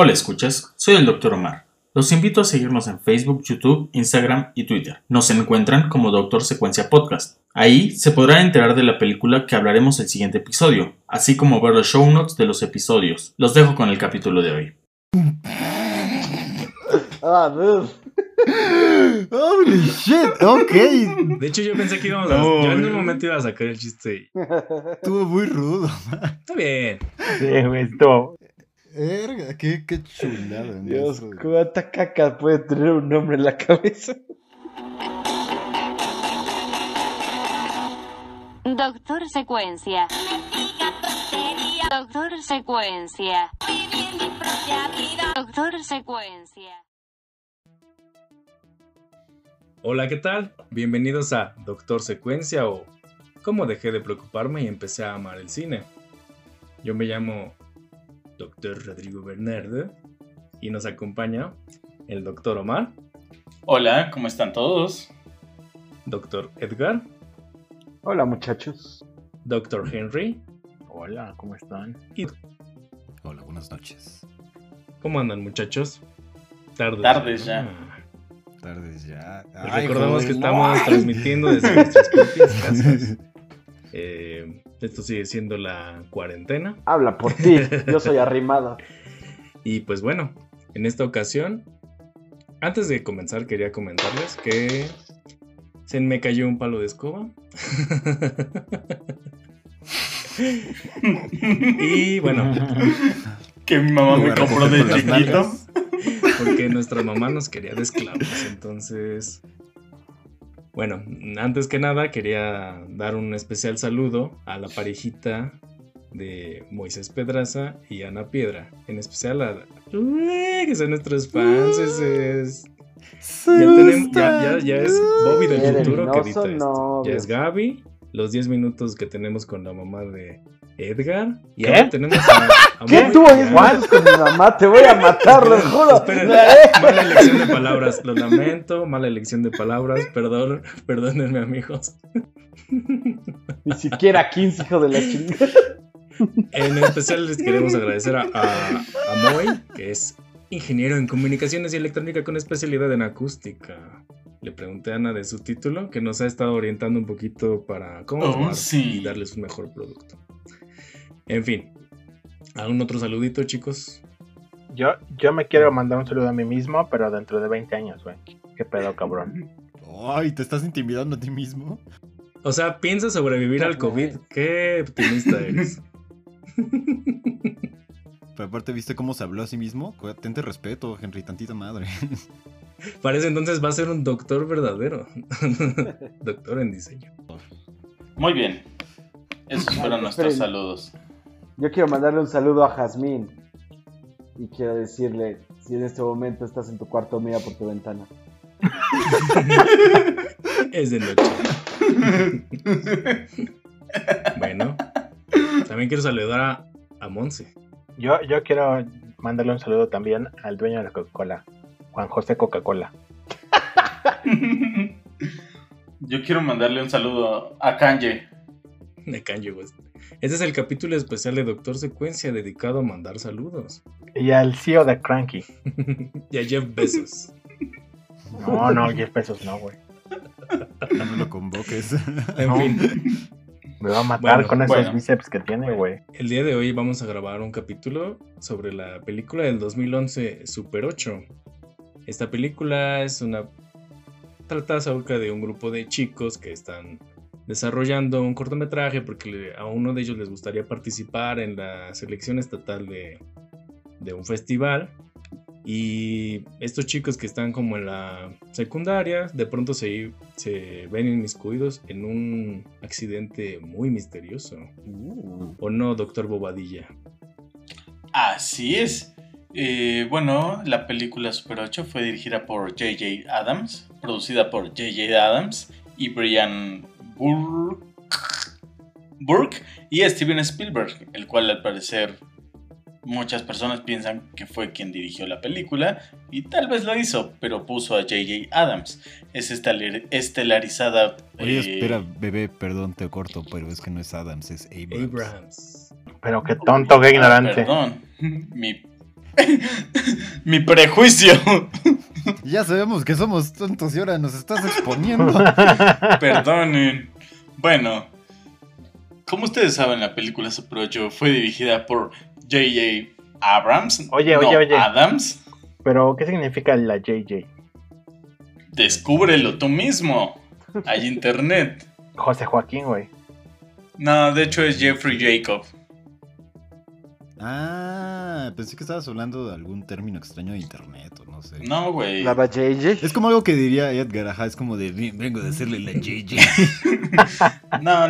Hola escuchas, soy el Dr. Omar. Los invito a seguirnos en Facebook, YouTube, Instagram y Twitter. Nos encuentran como Doctor Secuencia Podcast. Ahí se podrán enterar de la película que hablaremos el siguiente episodio, así como ver los show notes de los episodios. Los dejo con el capítulo de hoy. Ah. Holy shit, ok. De hecho, yo pensé que íbamos a. No, yo en un momento iba a sacar el chiste. y- Estuvo muy rudo. Está bien. Sí, güey, estuvo. Verga, qué, qué chulada. Dios, cuánta caca puede tener un hombre en la cabeza. Doctor Secuencia. Doctor Secuencia. Doctor Secuencia. Hola, ¿qué tal? Bienvenidos a Doctor Secuencia o Cómo dejé de preocuparme y empecé a amar el cine. Yo me llamo Doctor Rodrigo Bernardo y nos acompaña el Doctor Omar, Hola, ¿cómo están todos? Doctor Edgar, Hola, muchachos. Doctor Henry Hola, ¿cómo están? y Hola, buenas noches. ¿Cómo andan muchachos? Tardes. Tardes ya. Ah. Tardes ya. Ay, recordamos joder, que no. estamos transmitiendo desde nuestras propias casas. Eh, esto sigue siendo la cuarentena. Habla por ti. Yo soy arrimada. Y pues bueno, en esta ocasión, antes de comenzar quería comentarles que se me cayó un palo de escoba. y bueno, Que mi mamá me compró de chiquito. porque nuestra mamá nos quería de esclavos, entonces... Bueno, antes que nada quería dar un especial saludo a la parejita de Moisés Pedraza y Ana Piedra, en especial a... Ué, que son nuestros fans, ese es... Ya, tenemos, ya, ya, ya es Bobby del futuro que edita esto. Ya es Gaby, los 10 minutos que tenemos con la mamá de Edgar. Y ¿Qué? ahora tenemos a, a ¿Qué Moy- tú oyes ya. más con mi mamá? Te voy a matar, lo juro. Esperen, mala elección de palabras, lo lamento, mala elección de palabras, perdón, perdónenme amigos. Ni siquiera 15, hijo de la chingada. En especial les queremos agradecer a, a, a Moy, que es ingeniero en comunicaciones y electrónica con especialidad en acústica. Le pregunté a Ana de su título, que nos ha estado orientando un poquito para cómo Oh, sí. y darles un mejor producto. En fin, ¿algún otro saludito, chicos? Yo, yo me quiero mandar un saludo a mí mismo, pero dentro de 20 años, güey. Qué pedo, cabrón. Ay, ¿te estás intimidando a ti mismo? O sea, piensa sobrevivir al COVID. Qué optimista eres. Pero aparte, ¿viste cómo se habló a sí mismo? Tente respeto, Henry, tantita madre. Parece entonces va a ser un doctor verdadero. doctor en diseño. Muy bien. Esos fueron nuestros saludos. Yo quiero mandarle un saludo a Jazmín. Y quiero decirle, si en este momento estás en tu cuarto, mira por tu ventana. Es de noche. bueno, también quiero saludar a, a Monse. Yo, yo quiero mandarle un saludo también al dueño de la Coca-Cola, Juan José Coca-Cola. Yo quiero mandarle un saludo a Kanye. De Kanye West. Este es el capítulo especial de Doctor Secuencia dedicado a mandar saludos. Y al CEO de Cranky. y a Jeff Bezos. No, no, 10 pesos no, güey. No me lo convoques. En No. fin, Me va a matar Bueno, con esos bueno. bíceps que tiene, güey. el día de hoy vamos a grabar un capítulo sobre la película del 2011 Super 8. Esta película es una trata acerca de un grupo de chicos que están desarrollando un cortometraje porque a uno de ellos les gustaría participar en la selección estatal de, de un festival. Y estos chicos que están como en la secundaria, de pronto se, se ven inmiscuidos en un accidente muy misterioso. ¿O no, doctor Bobadilla? Así es. Eh, bueno, la película Super 8 fue dirigida por J.J. Adams, producida por J.J. Adams y Brian Burke, Burke y Steven Spielberg, el cual al parecer muchas personas piensan que fue quien dirigió la película y tal vez lo hizo, pero puso a J.J. Adams. Es estelar- estelarizada. Oye, eh, espera, bebé, perdón, te corto, pero es que no es Adams, es Abrams. Abrahams. Pero qué tonto, qué ah, ignorante. perdón, mi Mi prejuicio. Ya sabemos que somos tontos y ahora nos estás exponiendo. Perdonen. Bueno, como ustedes saben, la película Super 8 fue dirigida por J.J. Abrams. Oye, no oye, oye. Adams. Pero, ¿qué significa la JJ? Descúbrelo tú mismo. Hay internet. José Joaquín, güey. No, de hecho es Jeffrey Jacob. Ah, pensé que estabas hablando de algún término extraño de internet o no sé. No, güey. La JJ. Es como algo que diría Edgar, ajá, es como de "Ven- vengo de hacerle la JJ. No,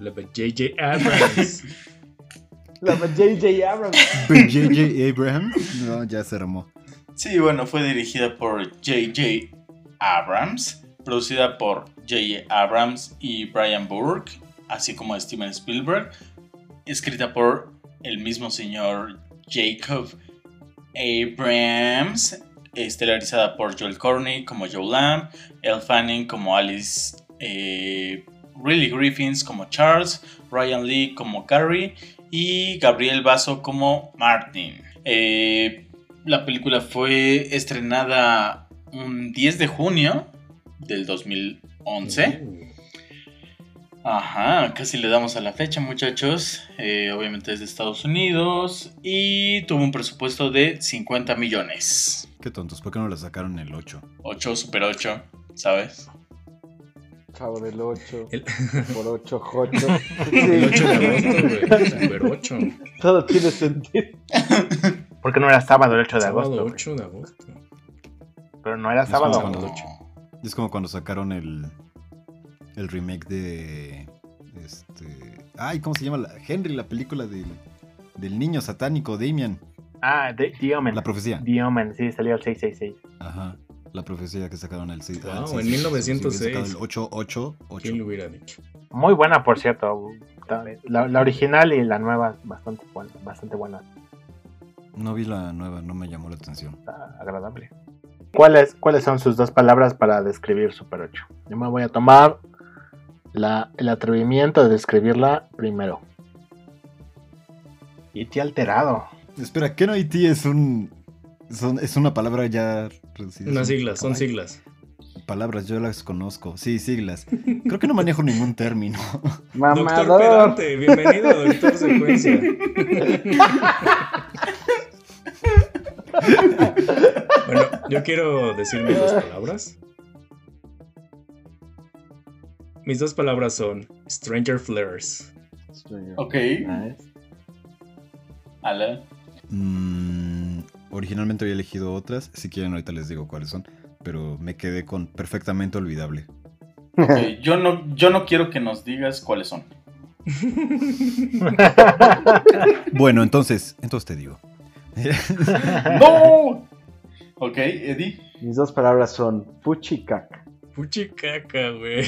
La J.J. Abrams. La JJ Abrams. JJ Abraham, no, ya se armó. sí, bueno, fue dirigida por J.J. Abrams, producida por J.J. Abrams y Brian Burke, así como Steven Spielberg, escrita por el mismo señor Jacob Abrams, estelarizada por Joel Corney como Joe Lamb, Elle Fanning como Alice, eh, Riley Griffins como Charles, Ryan Lee como Carrie y Gabriel Basso como Martin. Eh, la película fue estrenada un 10 de junio del 2011. Uh, Ajá, casi le damos a la fecha, muchachos. Eh, obviamente es de Estados Unidos y tuvo un presupuesto de 50 millones. Qué tontos, ¿por qué no la sacaron el 8? 8 super 8, ¿sabes? Chavo del 8. El- Por 8, jocho. El 8 de Sí, agosto, güey. Super 8. todo tiene sentido. Porque no era sábado el 8 de Sábado agosto. güey. 8 de agosto. Pero no era Es como sábado. cuando- No. Es como cuando sacaron el, el remake de. Este. Ay, ¿cómo se llama? La, Henry, la película del, del niño satánico, Damian. Ah, The, The Omen. La profecía. The Omen, sí, salió el 666. Ajá. La profecía que sacaron el 6. Wow, en 1906. el 888. ¿Quién lo hubiera dicho? Muy buena, por cierto. La, la original y la nueva, bastante buena. Bastante buena. No vi la nueva, no me llamó la atención. Está agradable. ¿Cuáles, ¿Cuáles son sus dos palabras para describir Super 8? Yo me voy a tomar la, el atrevimiento de describirla primero. Te alterado. Espera, ¿qué no IT es un. son- es una palabra ya reducida? Unas siglas, son siglas. Palabras, yo las conozco. Sí, siglas. Creo que no manejo ningún término. Doctor Mamador. Pedante, bienvenido, doctor Secuencia. bueno, yo quiero decir mis dos palabras. Mis dos palabras son Stranger Flares. Ok, Nice. ala. Mm, originalmente había elegido otras. Si quieren, ahorita les digo cuáles son. Pero me quedé con perfectamente olvidable. Ok, Yo, no, yo no quiero que nos digas cuáles son. Bueno, entonces, entonces te digo. ¡No! Ok, Eddie. Mis dos palabras son fuchicaca. Puchi caca, güey.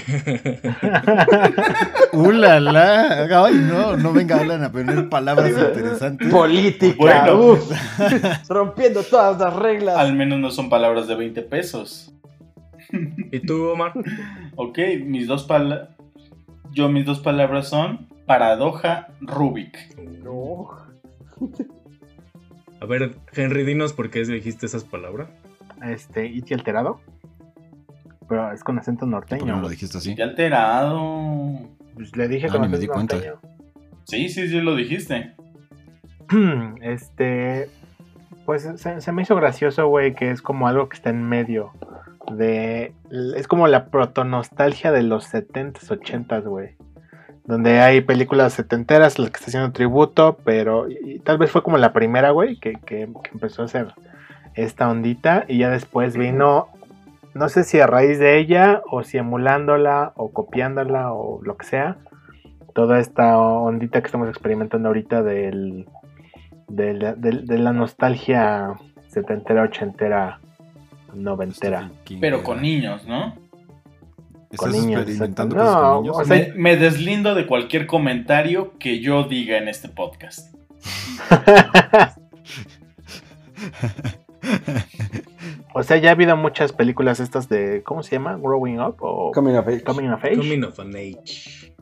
¡Ulala! Ay, no, no venga Alan a poner palabras interesantes. Política. Bueno. uf. Rompiendo todas las reglas. Al menos no son palabras de 20 pesos. ¿Y tú, Omar? Ok, mis dos palabras. Yo, mis dos palabras son paradoja Rubik. No. A ver, Henry, dinos por qué dijiste esas palabras. Este, y te alterado. Pero es con acento ¿Por qué norteño. no lo dijiste así? Qué alterado. Pues le dije Ah, con ni me di acento cuenta. norteño. Sí, sí, sí, lo dijiste. Este, pues se, se me hizo gracioso, güey, que es como algo que está en medio de... Es como la protonostalgia de los 70s, 80s, güey. Donde hay películas setenteras, las que está haciendo tributo, pero y- y tal vez fue como la primera, güey, que, que- que empezó a hacer esta ondita y ya después vino, no sé si a raíz de ella o si emulándola o copiándola o lo que sea, toda esta ondita que estamos experimentando ahorita del, de, la, de- de la nostalgia setentera, ochentera, noventera. Pero con niños, ¿no? Con ¿Estás niños, experimentando cosas con niños? o sea- Me, me deslindo de cualquier comentario que yo diga en este podcast. o sea, ya ha habido muchas películas estas de, ¿cómo se llama? Growing Up o Coming of age. Coming of Age. Coming of an Age.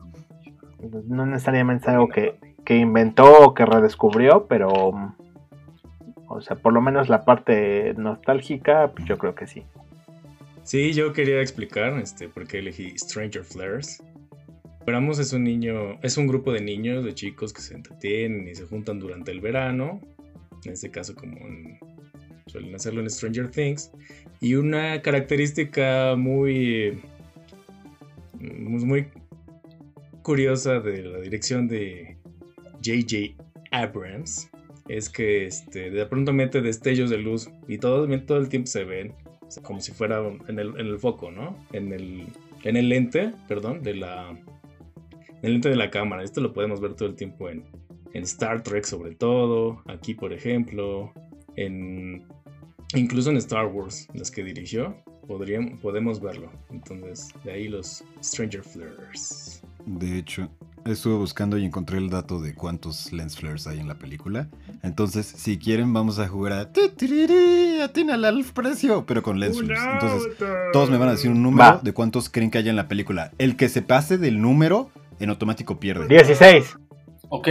No necesariamente es algo que, que inventó o que redescubrió, pero O sea, por lo menos la parte nostálgica, pues yo creo que sí. Sí, yo quería explicar este, por qué elegí Stranger Flares. Esperamos es un niño, es un grupo de niños, de chicos que se entretienen y se juntan durante el verano. En este caso, como en- suelen hacerlo en Stranger Things. Y una característica muy, muy, muy curiosa de la dirección de J.J. Abrams es que este, de pronto mete destellos de luz y todo, todo el tiempo se ven como si fuera en el, en el foco, ¿no? En el, en el lente, perdón, de la, en el lente de la cámara. Esto lo podemos ver todo el tiempo en, en Star Trek sobre todo, aquí por ejemplo, en incluso en Star Wars, las que dirigió, podríamos, podemos verlo. Entonces, de ahí los Stranger Flares. De hecho, estuve buscando y encontré el dato de cuántos lens flares hay en la película. Entonces, si quieren, vamos a jugar a... Atínale al precio, pero con lens flares. Entonces, todos me van a decir un número Va. de cuántos creen que haya en la película. El que se pase del número, en automático pierde. 16. Ok,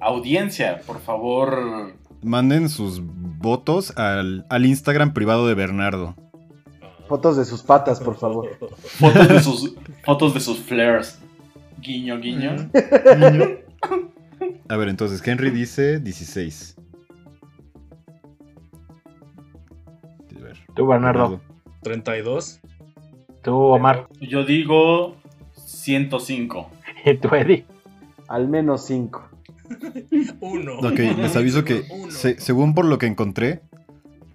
audiencia, por favor. Manden sus votos al, al Instagram privado de Bernardo. Fotos de sus patas, por favor. Fotos de sus, fotos de sus flares. Guiño, guiño. A ver, entonces, Henry dice 16. A ver, Tú, Bernardo. 32. Tú, Omar. Yo digo 105. Y tú, Eddie. Al menos 5. Uno. Ok, les aviso que se- según por lo que encontré,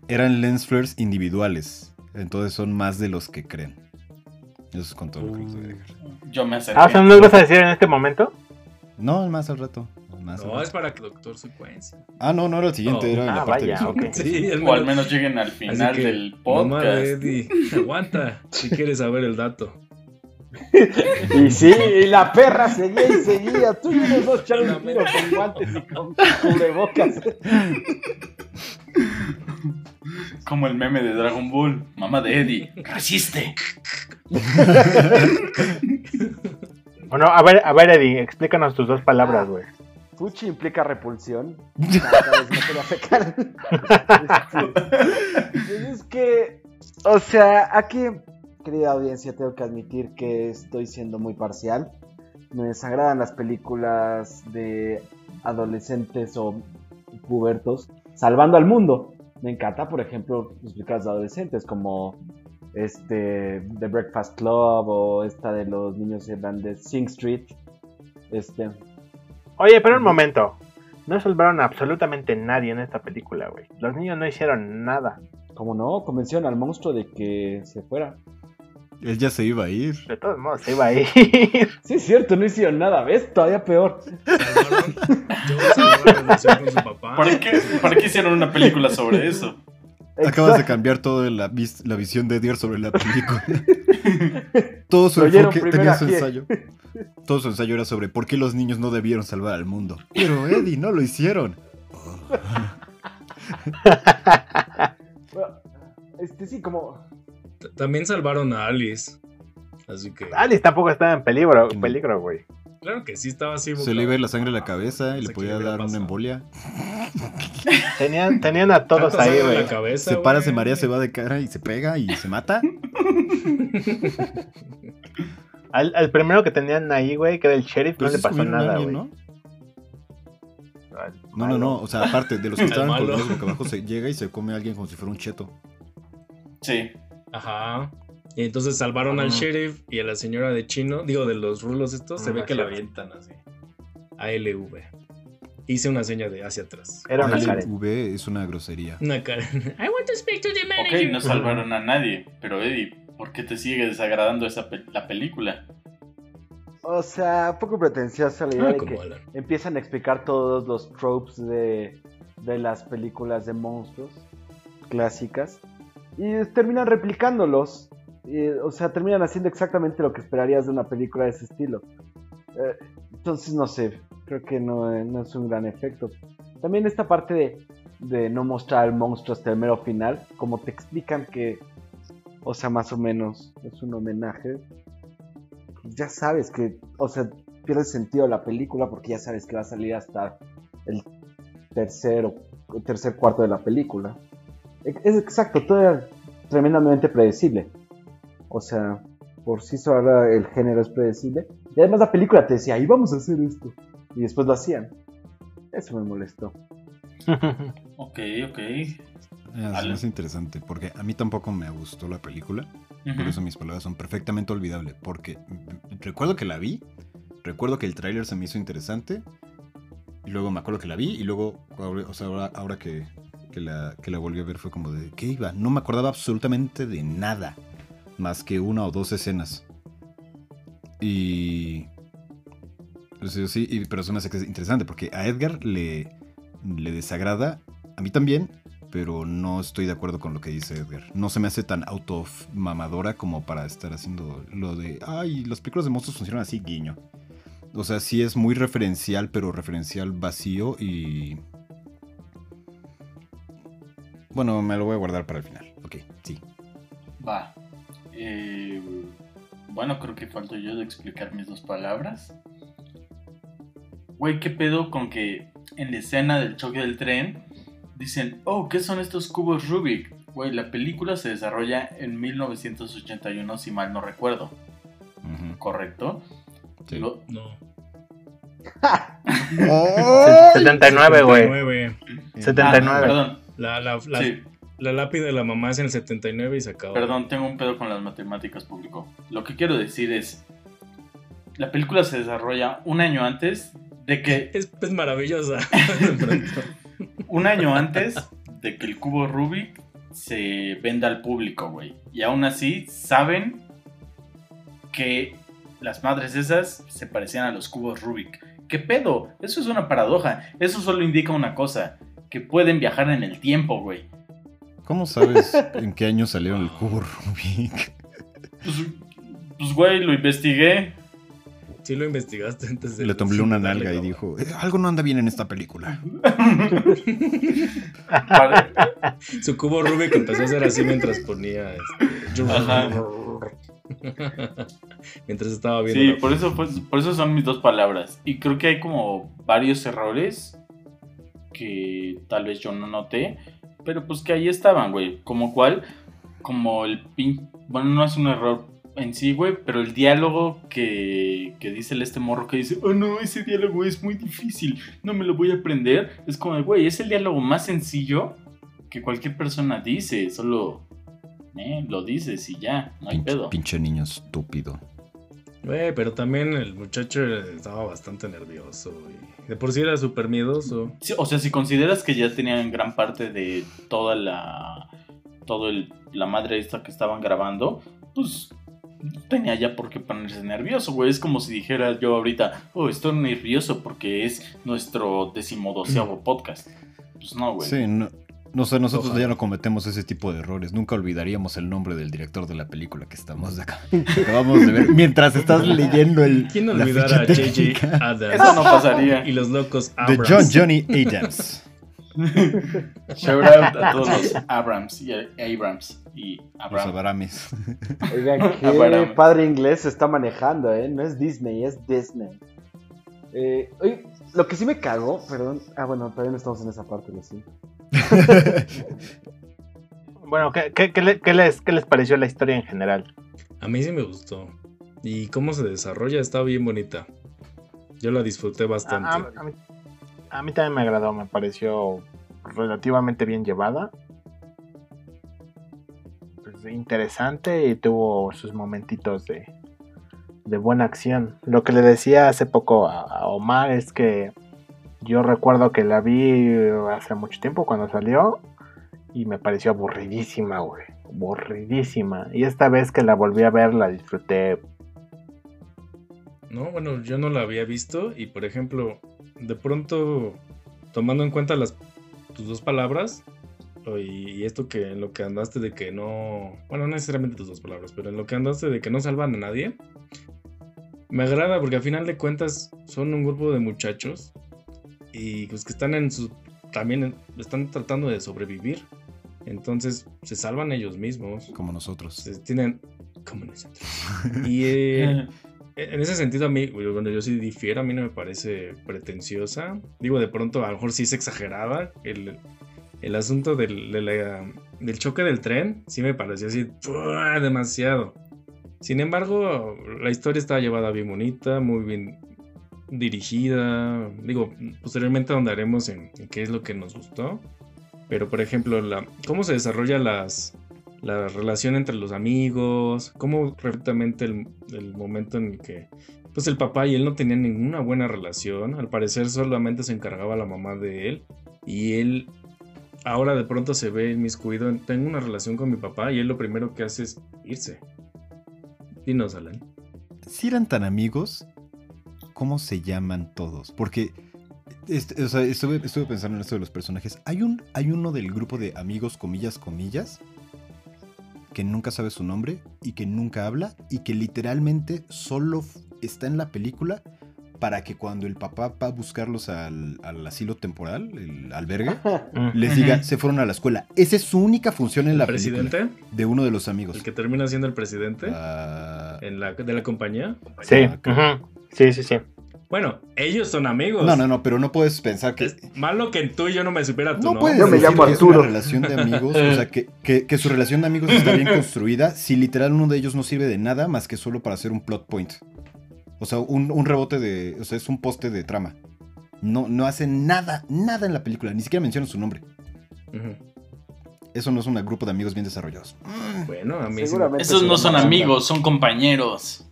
eran lens flares individuales. Entonces son más de los que creen. Eso es con todo lo que les voy a dejar. Yo me acerqué. Ah, o sea, ¿no nos vas a decir en este momento? No, más al rato. más al No, rato. es para que Doctor Secuencia. Ah, no, no era el siguiente, Oh. era en Ah, la parte vaya, visual. ok. Sí, o al menos lleguen al Así final que, del Mamá podcast. de Eddie, aguanta si quieres saber el dato. Y sí, y la perra seguía y seguía. Tú y los dos echar un tiro con guantes y con cubrebocas. Como el meme de Dragon Ball. Mamá de Eddie. Resiste. Bueno, a ver, a ver, Eddie, explícanos tus dos palabras, güey. Fuchi implica repulsión. Cada vez me. Este, es que, o sea, aquí, querida audiencia, tengo que admitir que estoy siendo muy parcial. Me desagradan las películas de adolescentes o pubertos salvando al mundo. Me encanta, por ejemplo, las películas de adolescentes como este The Breakfast Club o esta de los niños irlandeses Sing Street. Este, Oye, pero un momento. No salvaron a absolutamente nadie en esta película, güey. Los niños no hicieron nada. como no, convencieron al monstruo de que se fuera. Él ya se iba a ir. De todos modos, se iba a ir. Sí, es cierto, no hicieron nada, ¿ves? Todavía peor. ¿Para qué, ¿Para qué hicieron una película sobre eso? Acabas de cambiar toda la, vis- la visión de Edier sobre la película. Todo su enfoque tenía su ensayo. Todo su ensayo era sobre por qué los niños no debieron salvar al mundo. Pero Eddie, no lo hicieron. Bueno, Este sí, como. También salvaron a Alice. Así que. Alice tampoco estaba en peligro, Mm. peligro, güey. Claro que sí estaba así. Se le iba a ir la sangre a la cabeza y le podía le dar una embolia. Tenían, tenían a todos ahí, güey. la cabeza, Se para, se marea, se va de cara y se pega y se mata. Al, al primero que tenían ahí, güey, que era el sheriff, Pero no le pasó nada, güey. ¿no? No, no, no. O sea, aparte de los que estaban colgados boca abajo, se llega y se come a alguien como si fuera un cheto. Sí. Ajá. Y entonces salvaron al sheriff y a la señora de chino, digo, de los rulos estos, se ve que la avientan así. ALV. Hice una seña de hacia atrás. Era una El Karen. V es una grosería. Una cara. I want to speak to the Ok, manager. no salvaron a nadie. Pero Eddie, ¿por qué te sigue desagradando esa pe- la película? O sea, poco pretenciosa la idea Ah, de que Alan. empiezan a explicar todos los tropes de, de las películas de monstruos clásicas y terminan replicándolos. Y, o sea, terminan haciendo exactamente lo que esperarías de una película de ese estilo. Eh, entonces, no sé, creo que no, eh, no es un gran efecto. También esta parte de, de no mostrar al monstruo hasta el mero final, como te explican que, o sea, más o menos es un homenaje, ya sabes que, o sea, pierde sentido la película porque ya sabes que va a salir hasta el tercer, tercer cuarto de la película. Es exacto, todo era tremendamente predecible. O sea, por sí sola el género es predecible. Y además la película te decía, ahí vamos a hacer esto. Y después lo hacían. Eso me molestó. Ok, ok. Me hace interesante, porque a mí tampoco me gustó la película. Por eso mis palabras son perfectamente olvidables. Porque recuerdo que la vi, recuerdo que el tráiler se me hizo interesante. Y luego me acuerdo que la vi. Y luego, o sea, ahora, ahora que, que la, que la volví a ver fue como de, ¿qué iba? No me acordaba absolutamente de nada. Más que una o dos escenas. Y... sea, sí, y- pero eso me hace que es interesante porque a Edgar le, le desagrada, a mí también, pero no estoy de acuerdo con lo que dice Edgar. No se me hace tan automamadora como para estar haciendo lo de, ay, las películas de monstruos funcionan así, guiño. O sea, sí es muy referencial, pero referencial vacío y... Bueno, me lo voy a guardar para el final. Ok, sí. Va. Eh, bueno, creo que falto yo de explicar mis dos palabras. Güey, ¿qué pedo con que en la escena del choque del tren dicen, oh, ¿qué son estos cubos Rubik? Güey, la película se desarrolla en 1981, si mal no recuerdo, ¿correcto? sí. Lo- No. 79, güey. 79. Ah, 79. perdón, La, la, la, sí, la lápida de la mamá es en el 79 y se acabó. perdón, tengo un pedo con las matemáticas público. Lo que quiero decir es, la película se desarrolla un año antes de que Es, es maravillosa. un año antes de que el cubo Rubik se venda al público, güey. Y aún así saben que las madres esas se parecían a los cubos Rubik. ¿Qué pedo? Eso es una paradoja. Eso solo indica una cosa. Que pueden viajar en el tiempo, güey. ¿Cómo sabes en qué año salieron el cubo Rubik? Pues, pues, güey, lo investigué. Sí lo investigaste antes de... Le tembló una nalga y dijo, "Eh, algo no anda bien en esta película. Su cubo Rubik empezó a hacer así mientras ponía... este, Ajá. mientras estaba viendo... Sí, por eso, fue- por eso son mis dos palabras. Y creo que hay como varios errores que tal vez yo no noté, pero pues que ahí estaban, güey. Como cuál, como el pin... Bueno, no es un error en sí, güey, pero el diálogo que, que dice el este morro que dice, oh no, ese diálogo es muy difícil, no me lo voy a aprender. Es como, güey, es el diálogo más sencillo que cualquier persona dice, solo eh, lo dices y ya, no hay Pinche, pedo. pinche niño estúpido. Güey, pero también el muchacho estaba bastante nervioso. Y de por sí era súper miedoso. Sí, o sea, si consideras que ya tenían gran parte de toda la. todo el, la madre esta que estaban grabando, pues tenía ya por qué ponerse nervioso, güey. Es como si dijera yo ahorita, oh, estoy nervioso porque es nuestro decimodoceavo podcast. Pues no, güey. Sí, no, no sé, nosotros Ojalá. ya no cometemos ese tipo de errores. Nunca olvidaríamos el nombre del director de la película que estamos de acá. acabamos de ver mientras estás leyendo el. ¿Quién la olvidara a J.J. Adams? Eso no pasaría. Y los locos De Abrams. John Johnny Adams. Shout out a todos los Abrams y Abrams y Los Abrams. Abrames. Oigan, qué Abraham. padre inglés se está manejando, ¿eh? No es Disney, es Disney. Eh, oye, lo que sí me cagó, perdón. Ah, bueno, todavía no estamos en esa parte, lo siento. Bueno, ¿qué, qué- qué le- qué les, ¿qué les pareció la historia en general? A mí sí me gustó. Y cómo se desarrolla está bien bonita. Yo la disfruté bastante. a- a mí, a mí también me agradó, me pareció relativamente bien llevada. Pues, interesante y tuvo sus momentitos de, de buena acción. Lo que le decía hace poco a Omar es que yo recuerdo que la vi hace mucho tiempo cuando salió y me pareció aburridísima, güey. Aburridísima. Y esta vez que la volví a ver la disfruté No, bueno, yo no la había visto y por ejemplo, de pronto, tomando en cuenta las tus dos palabras o- y, y esto que en lo que andaste de que no, bueno, no necesariamente tus dos palabras, pero en lo que andaste de que no salvan a nadie, me agrada porque al final de cuentas son un grupo de muchachos y pues que están en su, también están tratando de sobrevivir, entonces se salvan ellos mismos, Como nosotros. se tienen como nosotros. Y eh, en ese sentido a mí, bueno, yo sí difiero, a mí no me parece pretenciosa. Digo, de pronto a lo mejor sí es exagerada. El, el asunto del, de la- del choque del tren sí me pareció así demasiado. Sin embargo, la historia estaba llevada bien bonita, muy bien dirigida. Digo, posteriormente ahondaremos en, en qué es lo que nos gustó. Pero, por ejemplo, la, cómo se desarrolla las, la relación entre los amigos, cómo perfectamente el, el momento en el que pues el papá y él no tenían ninguna buena relación. Al parecer solamente se encargaba la mamá de él. Y él ahora de pronto se ve inmiscuido en tengo una relación con mi papá y él lo primero que hace es irse. Dinos, Alan. Si eran tan amigos, ¿cómo se llaman todos? Porque este, o sea, estuve, estuve pensando en esto de los personajes. Hay, un, hay uno del grupo de amigos, comillas, comillas, que nunca sabe su nombre y que nunca habla y que literalmente solo está en la película para que cuando el papá va a buscarlos al, al asilo temporal, el albergue, les diga, se fueron a la escuela. Esa es su única función en la ¿Presidente? película. De uno de los amigos. ¿El que termina siendo el presidente Ah, en la, de la compañía? Sí, Ah, sí, sí, sí. Bueno, ellos son amigos. no, no, no, pero no puedes pensar que... Es malo que tú y yo no me supiera tu No nombre. puedes Yo me decir llamo que es una relación de amigos, o sea, que, que- que su relación de amigos está bien construida si literal uno de ellos no sirve de nada más que solo para hacer un plot point. O sea, un, un rebote de... O sea, es un poste de trama. No, no hace nada, nada en la película, ni siquiera menciona su nombre. Ujú. Eso no es un grupo de amigos bien desarrollados. Mm, Bueno, a mí sí Seguramente. Esos no son amigos, son compañeros.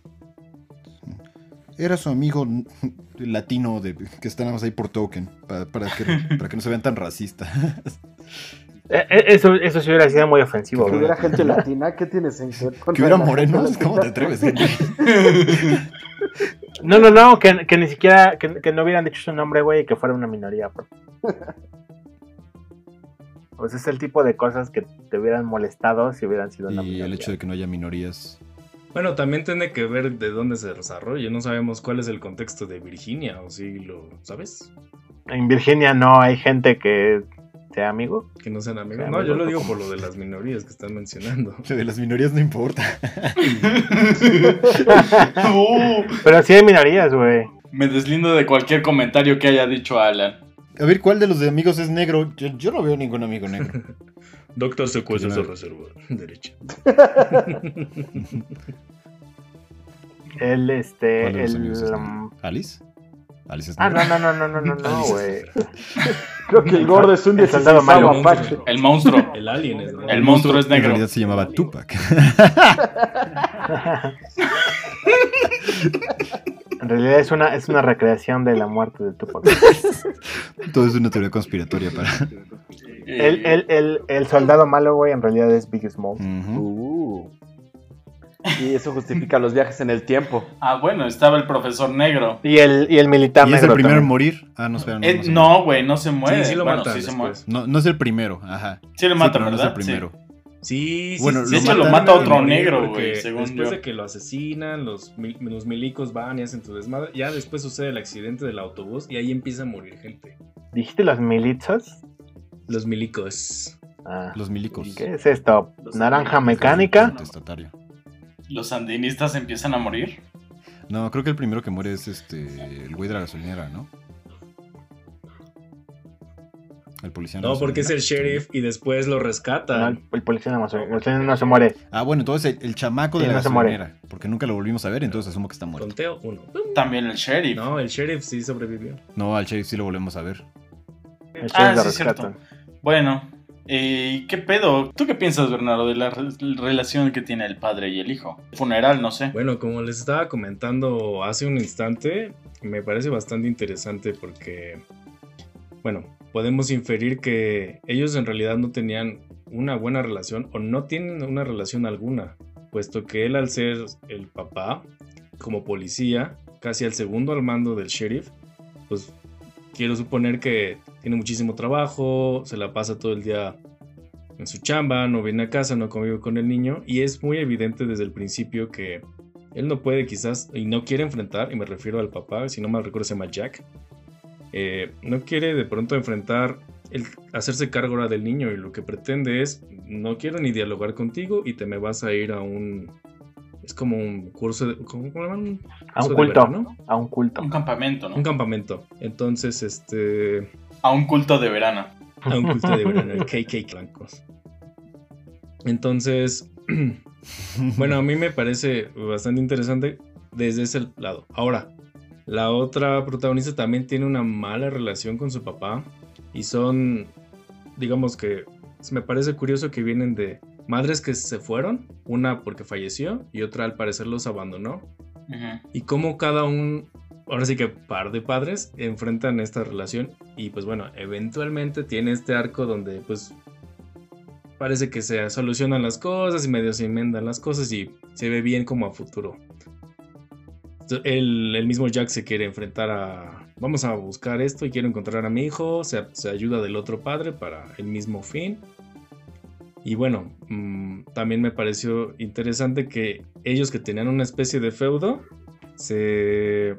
Era su amigo latino de, que está nada más ahí por token, pa- para, que, para que no se vean tan racistas. Eh, eh, Eso, eso sí hubiera sido muy ofensivo, Que hubiera gente latina, ¿qué tienes en contra que hubiera morenos? ¿cómo te atreves? No, no, no, que, que ni siquiera, que, que no hubieran dicho su nombre, güey, y que fuera una minoría. Pues. Pues es el tipo de cosas que te hubieran molestado si hubieran sido una Y minoría. el hecho de que no haya minorías. Bueno, también tiene que ver de dónde se desarrolla. No sabemos cuál es el contexto de Virginia, o si lo sabes. En Virginia no hay gente que sea amigo. Que no sean amigos. No, yo lo digo como- por lo de las minorías que están mencionando. Lo de las minorías no importa. Pero sí hay minorías, güey. me deslindo de cualquier comentario que haya dicho Alan. A ver, ¿cuál de los de amigos es negro? Yo, yo no veo ningún amigo negro. Doctor secuestro Yo se no- reserva. Derecha. El, este, ¿Cuál de el... amigos es negro? um, ¿Alice? ¿Alice es Ah, negro? no, no, no, no, no, no, no, güey. Creo que el gordo es un 16 malo. apache. El monstruo. El alien es negro. El monstruo es En negro. realidad se llamaba Tupac. En realidad es una, es una recreación de la muerte de Tupac. Todo es una teoría conspiratoria para. El, el, el, el soldado malo, güey, en realidad es Big Smoke. Ujú. Uh. Y eso justifica los viajes en el tiempo. Ah, bueno, estaba el profesor negro. Y el, y el militar ¿Y es negro el primero en morir? Ah, no, espera. No, Eh, no, güey, no se muere. Sí, sí lo bueno, matan sí se muere. no, no es el primero, ajá. Sí lo Sí, matan, pero no es ¿verdad? el primero. Sí, sí. Bueno, sí, lo sí, matan- lo lo mata de otro negro, güey, según Después yo. de que lo asesinan, los, mil- los milicos van y hacen su desmadre. Ya después sucede el accidente del autobús y ahí empieza a morir gente. ¿Dijiste los milizos? Los milicos. Ah, Los milicos. ¿Qué es esto? Los ¿Naranja mecánica? Contestatario. Los sandinistas empiezan a morir. No, creo que el primero que muere es este. El güey de la gasolinera, ¿no? El policía. la No, porque es el sheriff y después lo No, rescatan. el, el policía no, se- el policía no se muere. Ah, bueno, entonces el, el chamaco de la no se muere. gasolinera. Porque nunca lo volvimos a ver, entonces asumo que está muerto. Conteo uno. También el sheriff. No, el sheriff sí sobrevivió. No, al sheriff sí lo volvemos a ver. El Ah, sheriff lo sí, es cierto. Bueno, eh, ¿qué pedo? ¿Tú qué piensas, Bernardo, de la re- relación que tiene el padre y el hijo? Funeral, no sé. Bueno, como les estaba comentando hace un instante, me parece bastante interesante porque, bueno, podemos inferir que ellos en realidad no tenían una buena relación o no tienen una relación alguna, puesto que él al ser el papá, como policía, casi al segundo al mando del sheriff, pues quiero suponer que tiene muchísimo trabajo, se la pasa todo el día en su chamba, no viene a casa, no convive con el niño y es muy evidente desde el principio que él no puede quizás y no quiere enfrentar, y me refiero al papá, si no mal recuerdo se llama Jack, eh, no quiere de pronto enfrentar el hacerse cargo ahora del niño y lo que pretende es no quiero ni dialogar contigo y te me vas a ir a un es como un curso de... ¿Cómo cómo le llaman? A un de culto. verano. A un culto. Un campamento, ¿no? Un campamento. Entonces, este... A un culto de verano. A un culto de verano, el KK blancos. Entonces, bueno, a mí me parece bastante interesante desde ese lado. Ahora, la otra protagonista también tiene una mala relación con su papá y son, digamos que, me parece curioso que vienen de madres que se fueron, una porque falleció y otra al parecer los abandonó. Y cómo cada un, ahora sí que par de padres enfrentan esta relación y pues bueno, eventualmente tiene este arco donde pues parece que se solucionan las cosas y medio se enmendan las cosas y se ve bien como a futuro. El, mismo Jack se quiere enfrentar a... Vamos a buscar esto y quiero encontrar a mi hijo. Se, ayuda del otro padre para el mismo fin. Y bueno, mm, también me pareció interesante que ellos que tenían una especie de feudo, se...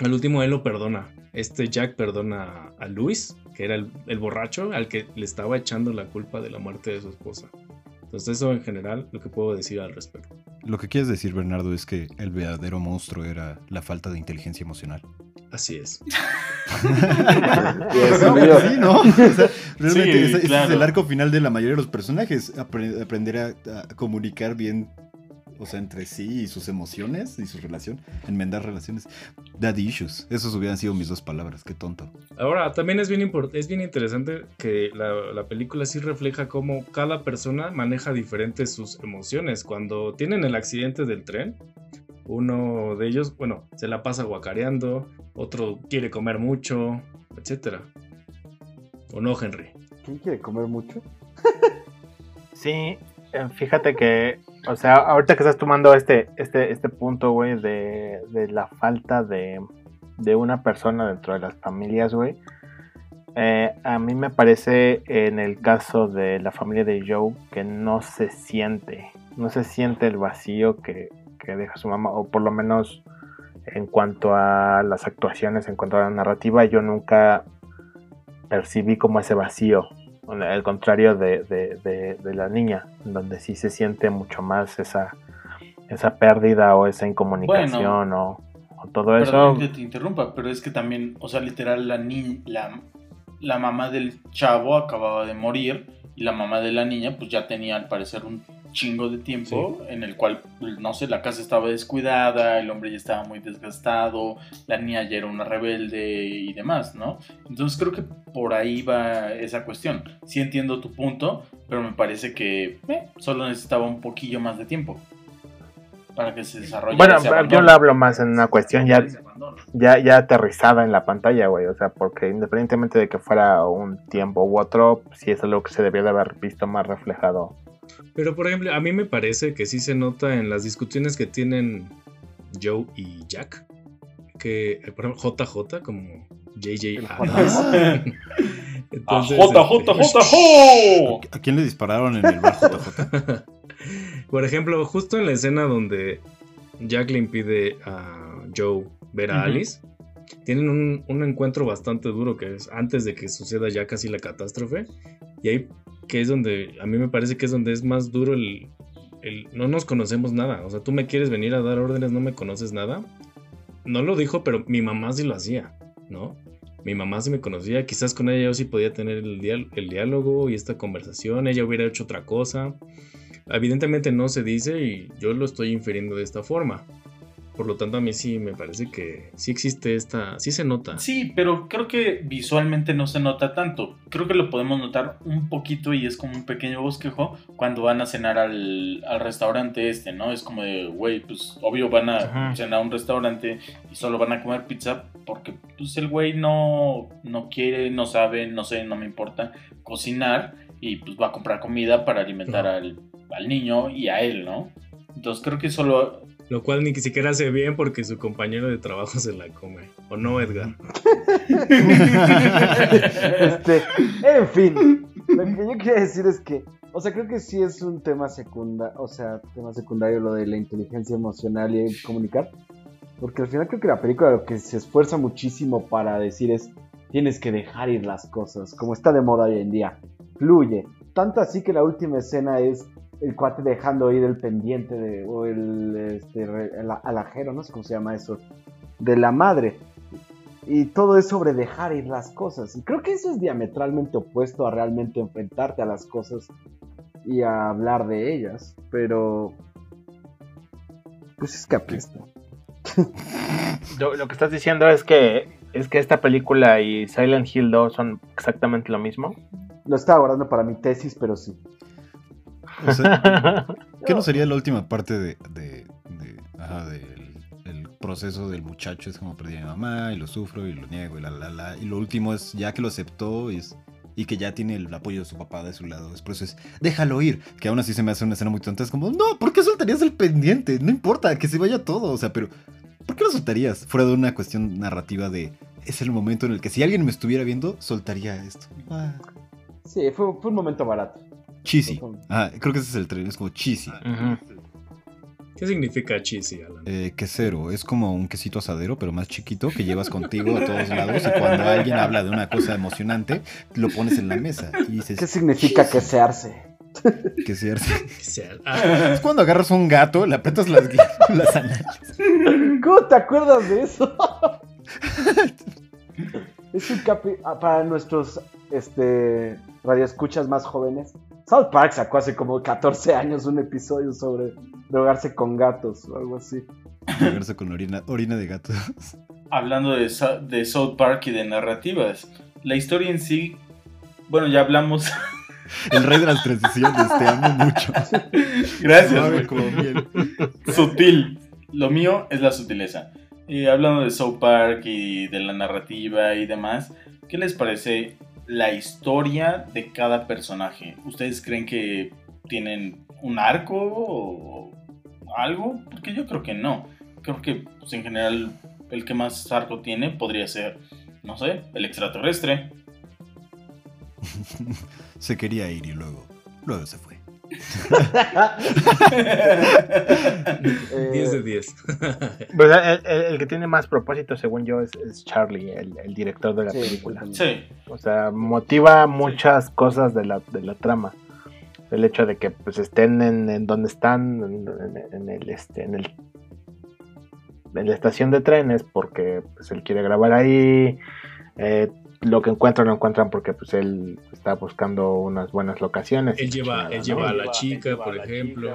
Al último él lo perdona. Este Jack perdona a Luis, que era el borracho al que le estaba echando la culpa de la muerte de su esposa. Entonces eso en general lo que puedo decir al respecto. Lo que quieres decir, Bernardo, es que el verdadero monstruo era la falta de inteligencia emocional. Así es. No, mío. sí, ¿no? O sea, realmente Sí, ese, ese es el arco final de la mayoría de los personajes. apre- aprender a, a comunicar bien, o sea, entre sí y sus emociones y su relación. Enmendar relaciones. Daddy issues. Esos hubieran sido mis dos palabras. Qué tonto. Ahora, también es bien, es bien interesante que la, la película sí refleja cómo cada persona maneja diferentes sus emociones. Cuando tienen el accidente del tren, uno de ellos, bueno, se la pasa guacareando, otro quiere comer mucho, etcétera. ¿O no, Henry? ¿Quién quiere comer mucho? Sí, eh, fíjate que, o sea, ahorita que estás tomando este, este, este punto, güey, de, de la falta de, de una persona dentro de las familias, güey. eh, a mí me parece en el caso de la familia de Joe que no se siente, no se siente el vacío que, que deja su mamá, o por lo menos en cuanto a las actuaciones, en cuanto a la narrativa, yo nunca percibí como ese vacío al contrario de, de- de- de la niña, donde sí se siente mucho más esa, esa pérdida o esa incomunicación o, o todo eso. Perdón que te interrumpa, pero es que también, o sea, literal, la, ni la, la mamá del chavo acababa de morir y la mamá de la niña, pues ya tenía al parecer un chingo de tiempo en el cual, no sé, la casa estaba descuidada, el hombre ya estaba muy desgastado, la niña ya era una rebelde y demás, ¿no? Entonces creo que por ahí va esa cuestión. Sí entiendo tu punto, pero me parece que eh, solo necesitaba un poquillo más de tiempo para que se desarrollara Bueno, yo lo hablo más en una cuestión ya, ya, ya aterrizada en la pantalla, güey. O sea, porque independientemente de que fuera un tiempo u otro, sí es algo que se debió de haber visto más reflejado. Pero por ejemplo, a mí me parece que sí se nota en las discusiones que tienen Joe y Jack, que eh, por ejemplo JJ como JJ Adams. ¡A Entonces, JJJJ! ¿A quién le dispararon en el bar JJ? Por ejemplo, justo en la escena donde Jack le impide a Joe ver a. Alice, tienen un, un encuentro bastante duro que es antes de que suceda ya casi la catástrofe. Y ahí que es donde, a mí me parece que es donde es más duro el, el- no nos conocemos nada. O sea, tú me quieres venir a dar órdenes, no me conoces nada. No lo dijo, pero mi mamá sí lo hacía, ¿no? Mi mamá sí me conocía, quizás con ella yo sí podía tener el, el diálogo y esta conversación, ella hubiera hecho otra cosa. Evidentemente no se dice y yo lo estoy infiriendo de esta forma. Por lo tanto, a mí sí me parece que sí existe esta, sí se nota. Sí, pero creo que visualmente no se nota tanto. Creo que lo podemos notar un poquito y es como un pequeño bosquejo cuando van a cenar al, al restaurante este, ¿no? Es como de, güey, pues obvio van a Ajá. cenar a un restaurante y solo van a comer pizza porque pues el güey no, no quiere, no sabe, no sé, no me importa cocinar y pues va a comprar comida para alimentar Ajá. al, al niño y a él, ¿no? Entonces creo que solo Lo cual ni siquiera hace bien porque su compañero de trabajo se la come. ¿O no, Edgar? este, en fin, lo que yo quería decir es que, o sea, creo que sí es un tema secundario, o sea, tema secundario lo de la inteligencia emocional y comunicar, porque al final creo que la película lo que se esfuerza muchísimo para decir es, tienes que dejar ir las cosas, como está de moda hoy en día, fluye, tanto así que la última escena es el cuate dejando ir el pendiente de, o el, este, el alajero, no sé cómo se llama eso, de la madre. Y todo es sobre dejar ir las cosas. Y creo que eso es diametralmente opuesto a realmente enfrentarte a las cosas y a hablar de ellas. Pero. Pues es que apesta. Lo, lo que estás diciendo es que es que esta película y Silent Hill 2 son exactamente lo mismo. Lo estaba guardando para mi tesis, pero sí. O sea, ¿Qué no sería la última parte de, de- de- ajá, del el proceso del muchacho? Es como perdí a mi mamá y lo sufro y lo niego y la la la. Y lo último es ya que lo aceptó y, es- y que ya tiene el apoyo de su papá de su lado. Después es déjalo ir. Que aún así se me hace una escena muy tonta. Es como, no, ¿por qué soltarías el pendiente? No importa, que se vaya todo. O sea, pero ¿por qué lo soltarías? Fuera de una cuestión narrativa de. Es el momento en el que si alguien me estuviera viendo, soltaría esto. Ah, Sí, fue, fue un momento barato. Cheesy. Ah, creo que ese es el tren, es como cheesy. ¿Qué significa cheesy, Alan? Eh, quesero, es como un quesito asadero, pero más chiquito, que llevas contigo a todos lados y cuando alguien habla de una cosa emocionante, lo pones en la mesa y ¿Qué significa quesearse? quesearse. Que sea- ah, Es cuando agarras un gato, le aprietas las, las anales. ¿Cómo te acuerdas de eso? es un capi ah, para nuestros este radioescuchas más jóvenes. South Park sacó hace como 14 años un episodio sobre drogarse con gatos o algo así. Drogarse con orina, orina de gato. Hablando de, South Park y de narrativas, la historia en sí, bueno, ya hablamos. El rey de las transiciones, te amo mucho. Gracias, como. Sutil. Lo mío es la sutileza. Y hablando de South Park y de la narrativa y demás, ¿qué les parece la historia de cada personaje? ¿Ustedes creen que tienen un arco o algo? Porque yo creo que no. Creo que pues, en general el que más arco tiene podría ser, no sé, el extraterrestre. Se quería ir y luego, luego se fue. Eh, 10 de 10. Pues, el, el- el que tiene más propósito, según yo, es, es Charlie, el, el director de la Sí, película. sí, O sea, motiva muchas cosas de la, de la trama. El hecho de que pues estén en, en donde están, en, en- en el este, en el en la estación de trenes, porque pues él quiere grabar ahí. eh, lo que encuentran lo encuentran porque pues él está buscando unas buenas locaciones. Él lleva, chingada, él ¿no? lleva a la chica, por ejemplo.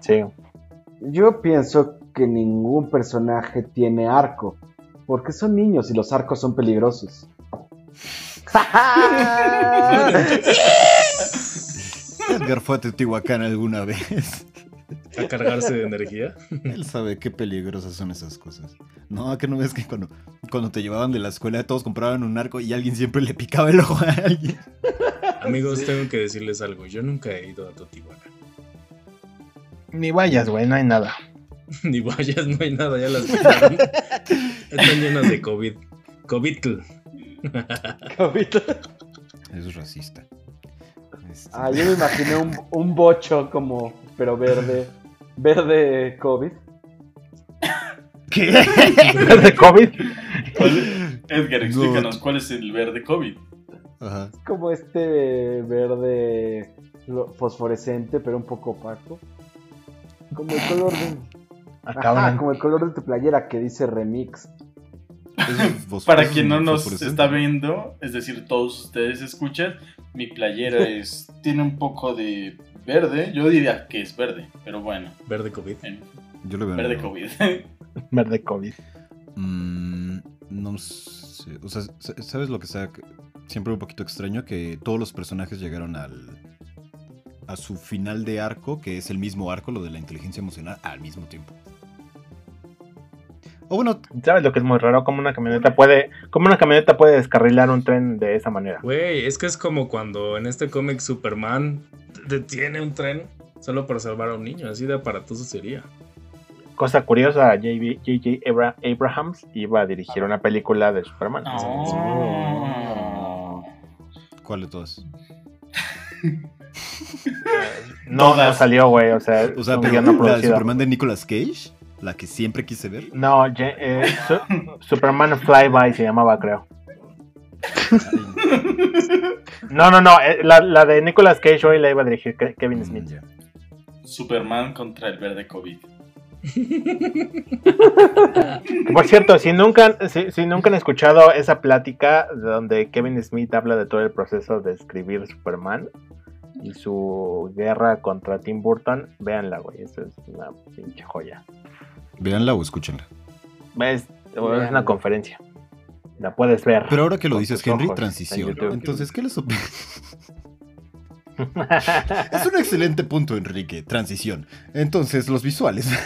Sí. Yo pienso que ningún personaje tiene arco, porque son niños y los arcos son peligrosos. Edgar fue a Teotihuacán alguna vez. A cargarse de energía. Él sabe qué peligrosas son esas cosas. No, que no ves que cuando, cuando te llevaban de la escuela todos compraban un arco y alguien siempre le picaba el ojo a alguien. Amigos, tengo que decirles algo. Yo nunca he ido a Teotihuacán. Ni vayas, güey, no hay nada. Ni vayas, no hay nada, ya las. Están llenas de COVID. COVID. Eso es racista. Este, Ah, yo me imaginé un, un bocho como, pero verde, verde COVID. ¿Qué? ¿De COVID? ¿Cuál- Edgar, explícanos No. cuál es el verde COVID. Ajá. Como este verde fosforescente, pero un poco opaco. Como el color de. Ajá, Acaban como el color de tu playera que dice remix. Es Para quien es no nos está viendo, es decir, todos ustedes escuchan, mi playera es tiene un poco de verde. Yo diría que es verde, pero bueno, Verde COVID. en- Yo lo veo. verde en- COVID. verde COVID. Mm, no sé. O sea, sa- ¿sabes lo que está siempre un poquito extraño? Que todos los personajes llegaron al. a su final de arco, que es el mismo arco, lo de la inteligencia emocional, al mismo tiempo. O bueno, ¿Sabes lo que es muy raro? Como una camioneta puede, como una camioneta puede descarrilar un tren de esa manera. Güey, es que es como cuando en este cómic Superman detiene un tren solo para salvar a un niño. Así de aparatoso sería. Cosa curiosa, J.J. Abra- Abrahams iba a dirigir una película de Superman. No. ¿cuál de todas? No, no salió, güey. O sea, O sea, un pero no la de. Superman de Nicolas Cage, la que siempre quise ver. No, eh, Su- Superman Flyby se llamaba, creo. No, no, no. eh, La, la de Nicolas Cage hoy la iba a dirigir Ke- Kevin Smith. Mm, ya. Superman contra el verde COVID. Por cierto, si nunca, si, si nunca han escuchado esa plática donde Kevin Smith habla de todo el proceso de escribir Superman y su guerra contra Tim Burton, véanla, güey. Eso es una pinche joya. Véanla o escúchenla. Es, una conferencia. La puedes ver. Pero ahora que lo dices, Henry, ojos transición. Entonces, ¿qué les op- Es un excelente punto, Enrique. Transición. Entonces, los visuales.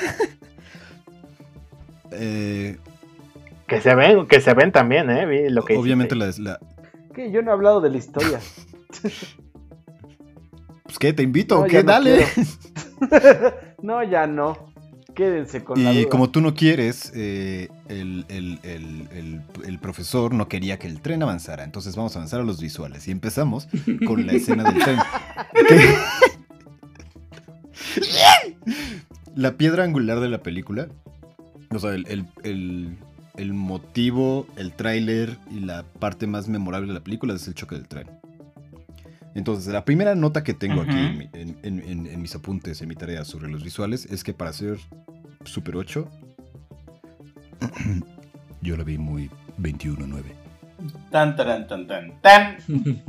Eh, que se ven, que se ven también, eh. Lo que obviamente la, la- ¿Qué? Yo no he hablado de la historia. Pues qué, te invito, No, ¿qué? no Dale. no, ya no. Quédense con la Y duda. como tú no quieres, eh, el, el- el- el- profesor no quería que el tren avanzara. Entonces vamos a avanzar a los visuales. Y empezamos con la escena del tren. La piedra angular de la película. O sea, el, el- el- el motivo, el tráiler y la parte más memorable de la película es el choque del tren. Entonces, la primera nota que tengo aquí Ujú. en, mi- en- en- en- en mis apuntes, en mi tarea sobre los visuales, es que para hacer Super 8, yo la vi muy 21-9. Tan, tan, tan, tan, tan.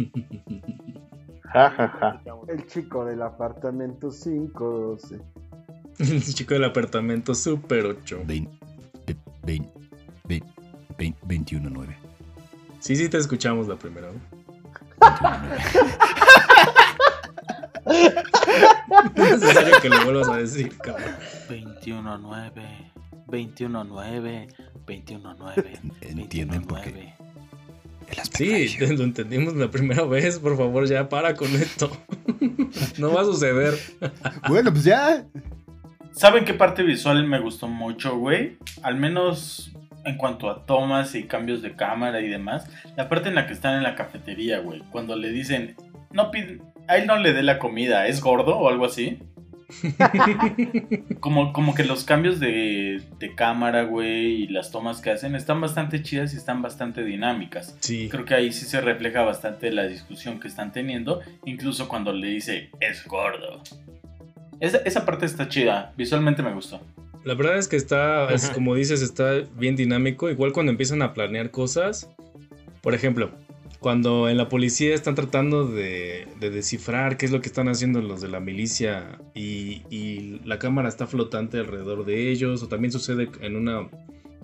Ja, ja, ja. El chico del apartamento 512. El chico del apartamento Super 8. 20, 20, 20, 21-9. Sí, sí, te escuchamos la primera vez. 21-9. No es necesario que lo vuelvas a decir, cabrón. 21-9. 21-9. 21-9. ¿Entienden por qué? Sí, lo entendimos la primera vez. Por favor, ya para con esto. No va a suceder. Bueno, pues ya. ¿Saben qué parte visual me gustó mucho, güey? Al menos en cuanto a tomas y cambios de cámara y demás. La parte en la que están en la cafetería, güey. Cuando le dicen, no pide, a él no le dé la comida, ¿es gordo o algo así? Como, como que los cambios de, de cámara, güey, y las tomas que hacen están bastante chidas y están bastante dinámicas. Sí. Creo que ahí sí se refleja bastante la discusión que están teniendo, incluso cuando le dice, es gordo. Esa, esa parte está chida, visualmente me gustó. La verdad es que está, es como dices, está bien dinámico. Igual cuando empiezan a planear cosas. Por ejemplo, cuando en la policía están tratando de, de descifrar qué es lo que están haciendo los de la milicia y, y la cámara está flotante alrededor de ellos. O también sucede en una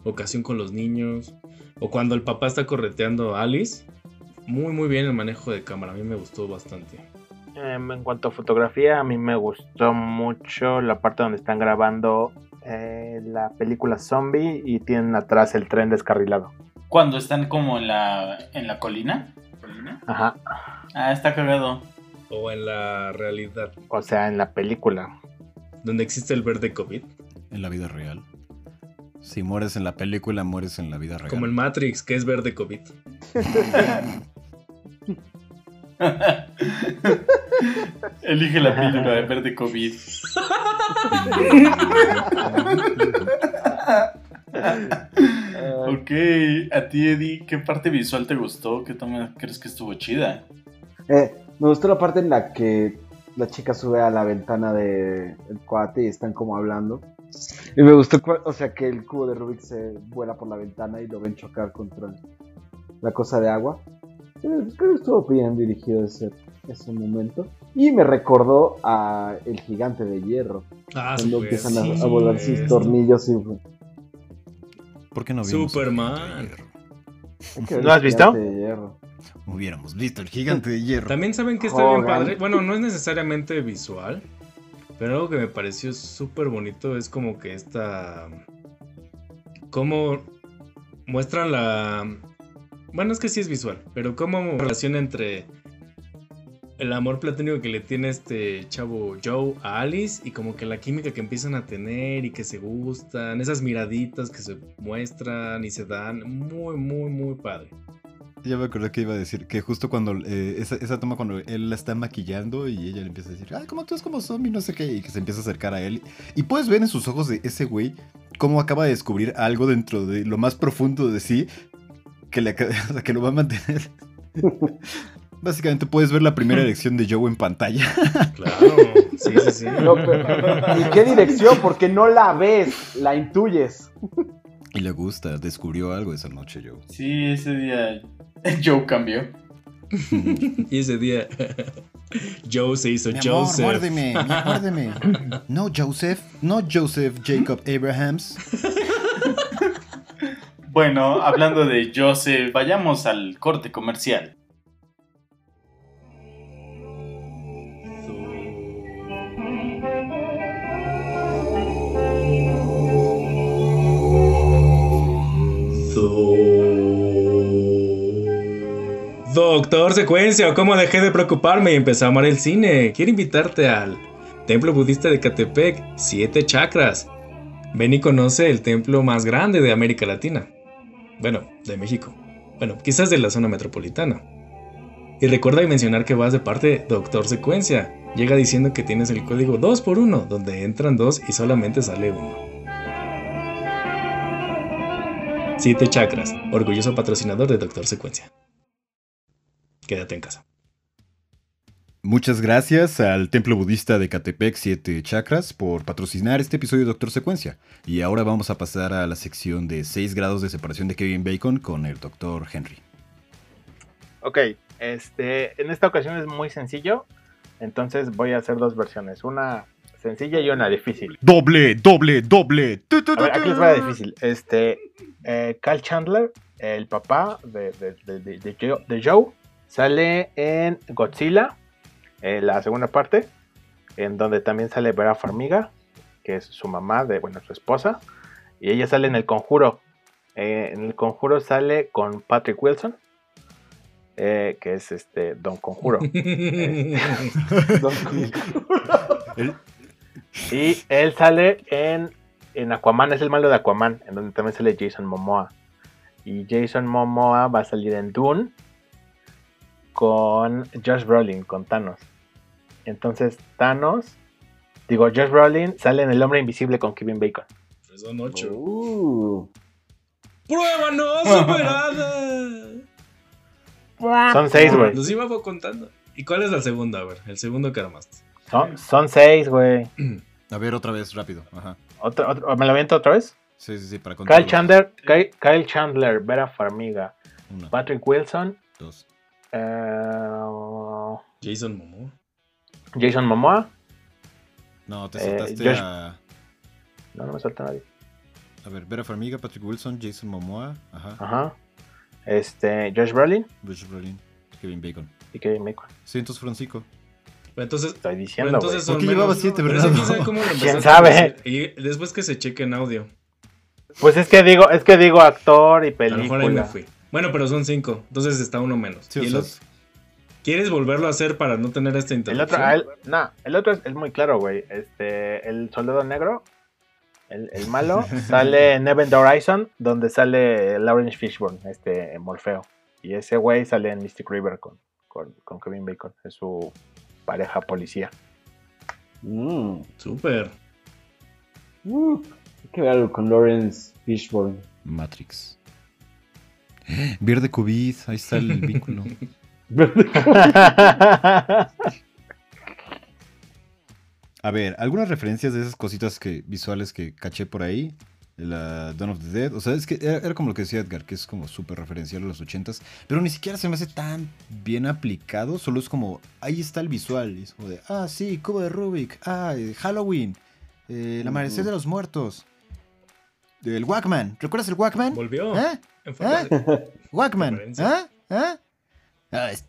ocasión con los niños. O cuando el papá está correteando a Alice. Muy, muy bien el manejo de cámara. A mí me gustó bastante. Em, en cuanto a fotografía, a mí me gustó mucho la parte donde están grabando eh, la película Zombie y tienen atrás el tren descarrilado. Cuando están como en la, en la colina. ¿Colina? Ajá. Ah, está cagado. O en la realidad, O sea, en la película. donde existe el verde COVID. En la vida real. Si mueres en la película, mueres en la vida real. Como el Matrix, que es verde COVID. Elige la píldora de verde COVID. Ok, a ti Eddie, ¿qué parte visual te gustó? ¿Qué toma crees que estuvo chida? Eh, me gustó la parte en la que la chica sube a la ventana del cuate y están como hablando. Y me gustó, o sea, que el cubo de Rubik se vuela por la ventana y lo ven chocar contra la cosa de agua. Creo que estuvo bien dirigido ese, ese momento. Y me recordó a El Gigante de Hierro. Ah, cuando empiezan a, sí, a volar sus tornillos y... ¿Por qué no vimos Superman. El has visto? Gigante de Hierro. Hubiéramos visto el gigante de hierro. También saben que está bien padre. Bueno, no es necesariamente visual, pero algo que me pareció súper bonito es como que esta. Cómo muestran la. Bueno, es que sí es visual, pero cómo relación entre el amor platónico que le tiene este chavo Joe a Alice y como que la química que empiezan a tener y que se gustan, esas miraditas que se muestran y se dan, muy, muy, muy padre. Ya me acordé que iba a decir que justo cuando eh, esa, esa toma cuando él la está maquillando y ella le empieza a decir, ay, ¿cómo actúas como zombie? No sé qué, y que se empieza a acercar a él. Y puedes ver en sus ojos de ese güey cómo acaba de descubrir algo dentro de lo más profundo de sí. Que, le, o sea, que lo va a mantener. Básicamente puedes ver la primera elección de Joe en pantalla. Claro, sí, sí, sí. No, pero- ¿Y qué dirección? Porque no la ves, la intuyes. Y le gusta, descubrió algo esa noche, Joe. Sí, ese día Joe cambió. Y ese día Joe se hizo Mi amor, Joseph. muérdeme, muérdeme. No, Joseph, no Joseph Jacob Abrahams. Bueno, hablando de Joseph, vayamos al corte comercial. Doctor Secuencia, ¿cómo dejé de preocuparme y empecé a amar el cine? Quiero invitarte al Templo Budista de Catepec, Siete Chakras. Ven y conoce el templo más grande de América Latina. Bueno, de México. Bueno, quizás de la zona metropolitana. Y recuerda mencionar que vas de parte Doctor Secuencia. Llega diciendo que tienes el código 2x1, donde entran dos y solamente sale uno. Siete Chakras, orgulloso patrocinador de Doctor Secuencia. Quédate en casa. Muchas gracias al Templo Budista de Catepec 7 Chakras por patrocinar este episodio de Doctor Secuencia. Y ahora vamos a pasar a la sección de 6 grados de separación de Kevin Bacon con el Dr. Henry. Ok, este, en esta ocasión es muy sencillo, entonces voy a hacer dos versiones, una sencilla y una difícil. Doble, doble, doble. A ver, aquí les va la difícil. Este, eh, Cal Chandler, el papá de, de- de- de- de Joe, de Joe, sale en Godzilla, en la segunda parte, en donde también sale Vera Farmiga, que es su mamá, de, bueno, su esposa, y ella sale en El Conjuro. Eh, en El Conjuro sale con Patrick Wilson, eh, que es este Don Conjuro. El- Y él sale en, en Aquaman, es el malo de Aquaman, en donde también sale Jason Momoa. Y Jason Momoa va a salir en Dune con Josh Brolin, con Thanos. Entonces Thanos, digo, Josh Brolin sale en El Hombre Invisible con Kevin Bacon. Son ocho. Uh. ¡Prueba no superada! Son seis, güey. Los iba contando. ¿Y cuál es la segunda? A ver, el segundo que armaste. Son, son seis, güey. A ver, otra vez, rápido. Ajá. Otro- otro- ¿Me lo aviento otra vez? Sí, sí, sí, para Kyle contarlo. Chandler, Kyle, Kyle Chandler, Vera Farmiga, Una, Patrick Wilson, dos. Eh, Jason Momoa. Jason Momoa. No, te Eh, saltaste Josh- a... No, no me salta nadie. A ver, Vera Farmiga, Patrick Wilson, Jason Momoa, ajá, Ajá. Este, Josh Brolin Bruce Brolin, Kevin Bacon. y Kevin Bacon. Sí, entonces fueron cinco. Pero Entonces, Estoy diciendo, entonces ¿Por qué menos. llevaba siete, Pero verdad? sabe cómo lo ¿Quién sabe? Y después que se cheque en audio. Pues es que digo, es que digo actor y A lo mejor ahí me película. fui. Bueno, pero son cinco. Entonces está uno menos. Sí, ¿Y o el sea, otro? ¿Quieres volverlo a hacer para no tener esta El interrupción? otro, el, no, el otro es, es muy claro, güey. Este, el soldado negro, el, el malo, sale en Event Horizon, donde sale Lawrence Fishburne, este Morfeo. Y ese güey sale en Mystic River con, con, con Kevin Bacon, es su pareja policía. Mm. Súper. Uh, hay que ver algo con Lawrence Fishburne. Matrix. Verde COVID, ahí está el vínculo. A ver, algunas referencias de esas cositas que visuales que caché por ahí. La Dawn of the Dead. O sea, es que era, era como lo que decía Edgar, que es como súper referencial a los ochentas. Pero ni siquiera se me hace tan bien aplicado. Solo es como, ahí está el visual. y es como de, ah, sí, cubo de Rubik. Ah, eh, Halloween. eh, el amanecer de los muertos. El Walkman. ¿Recuerdas el Walkman? Volvió. ¿Eh? En forma de- Walkman. Referencia. ¿Ah? ¿Ah? Ah, es-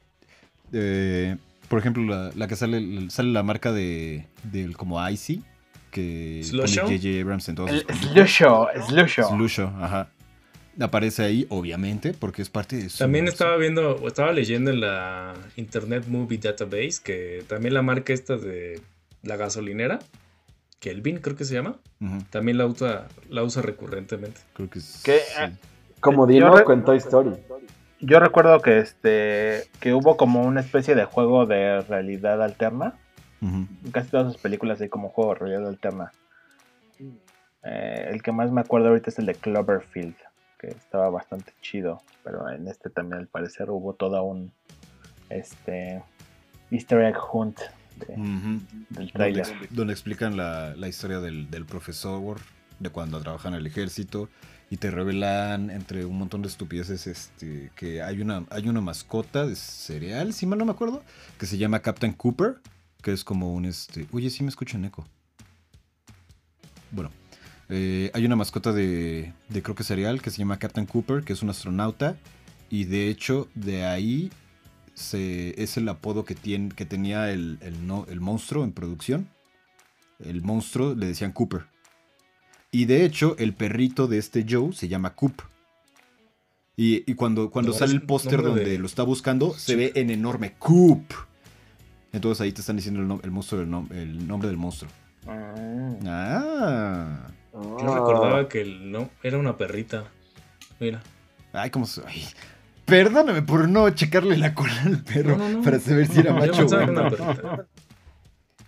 eh, por ejemplo, la, la que sale, sale la marca de del como Icy, que J.J. Abrams en todos. Slusho, Slusho. Slusho, ajá. Aparece ahí, obviamente, porque es parte de su También estaba viendo, o estaba leyendo en la Internet Movie Database que también la marca esta de la gasolinera, Kelvin creo que se llama, también la usa, la usa recurrentemente. creo que sí. Ah, Como Dino con Toy Story. Yo recuerdo que este que hubo como una especie de juego de realidad alterna. En casi todas sus películas hay como juego de realidad alterna. Eh, el que más me acuerdo ahorita es el de Cloverfield. que estaba bastante chido, pero en este también al parecer hubo toda un este Easter egg hunt de- Ujú. del Donde, trailer. ex- donde explican la, la historia del, del profesor, de cuando trabaja en el ejército, y te revelan entre un montón de estupideces este, que hay una, hay una mascota de cereal, si mal no me acuerdo, que se llama Captain Cooper, que es como un este. Oye, sí me escuchan eco. Bueno, eh, hay una mascota de, de creo que cereal que se llama Captain Cooper, que es un astronauta, y de hecho de ahí se, es el apodo que, tiene, que tenía el, el no- el monstruo en producción. El monstruo le decían Cooper. Y de hecho, el perrito de este Joe se llama Coop. Y, y cuando, cuando No, sale el póster donde de- lo está buscando, se ve en enorme Coop. Entonces ahí te están diciendo el, nom- el monstruo nom- el nombre del monstruo. Ah. Yo recordaba que el no era una perrita. Mira. Ay, como. se- ay. Perdóname por no checarle la cola al perro No, no, no. para saber si era macho o.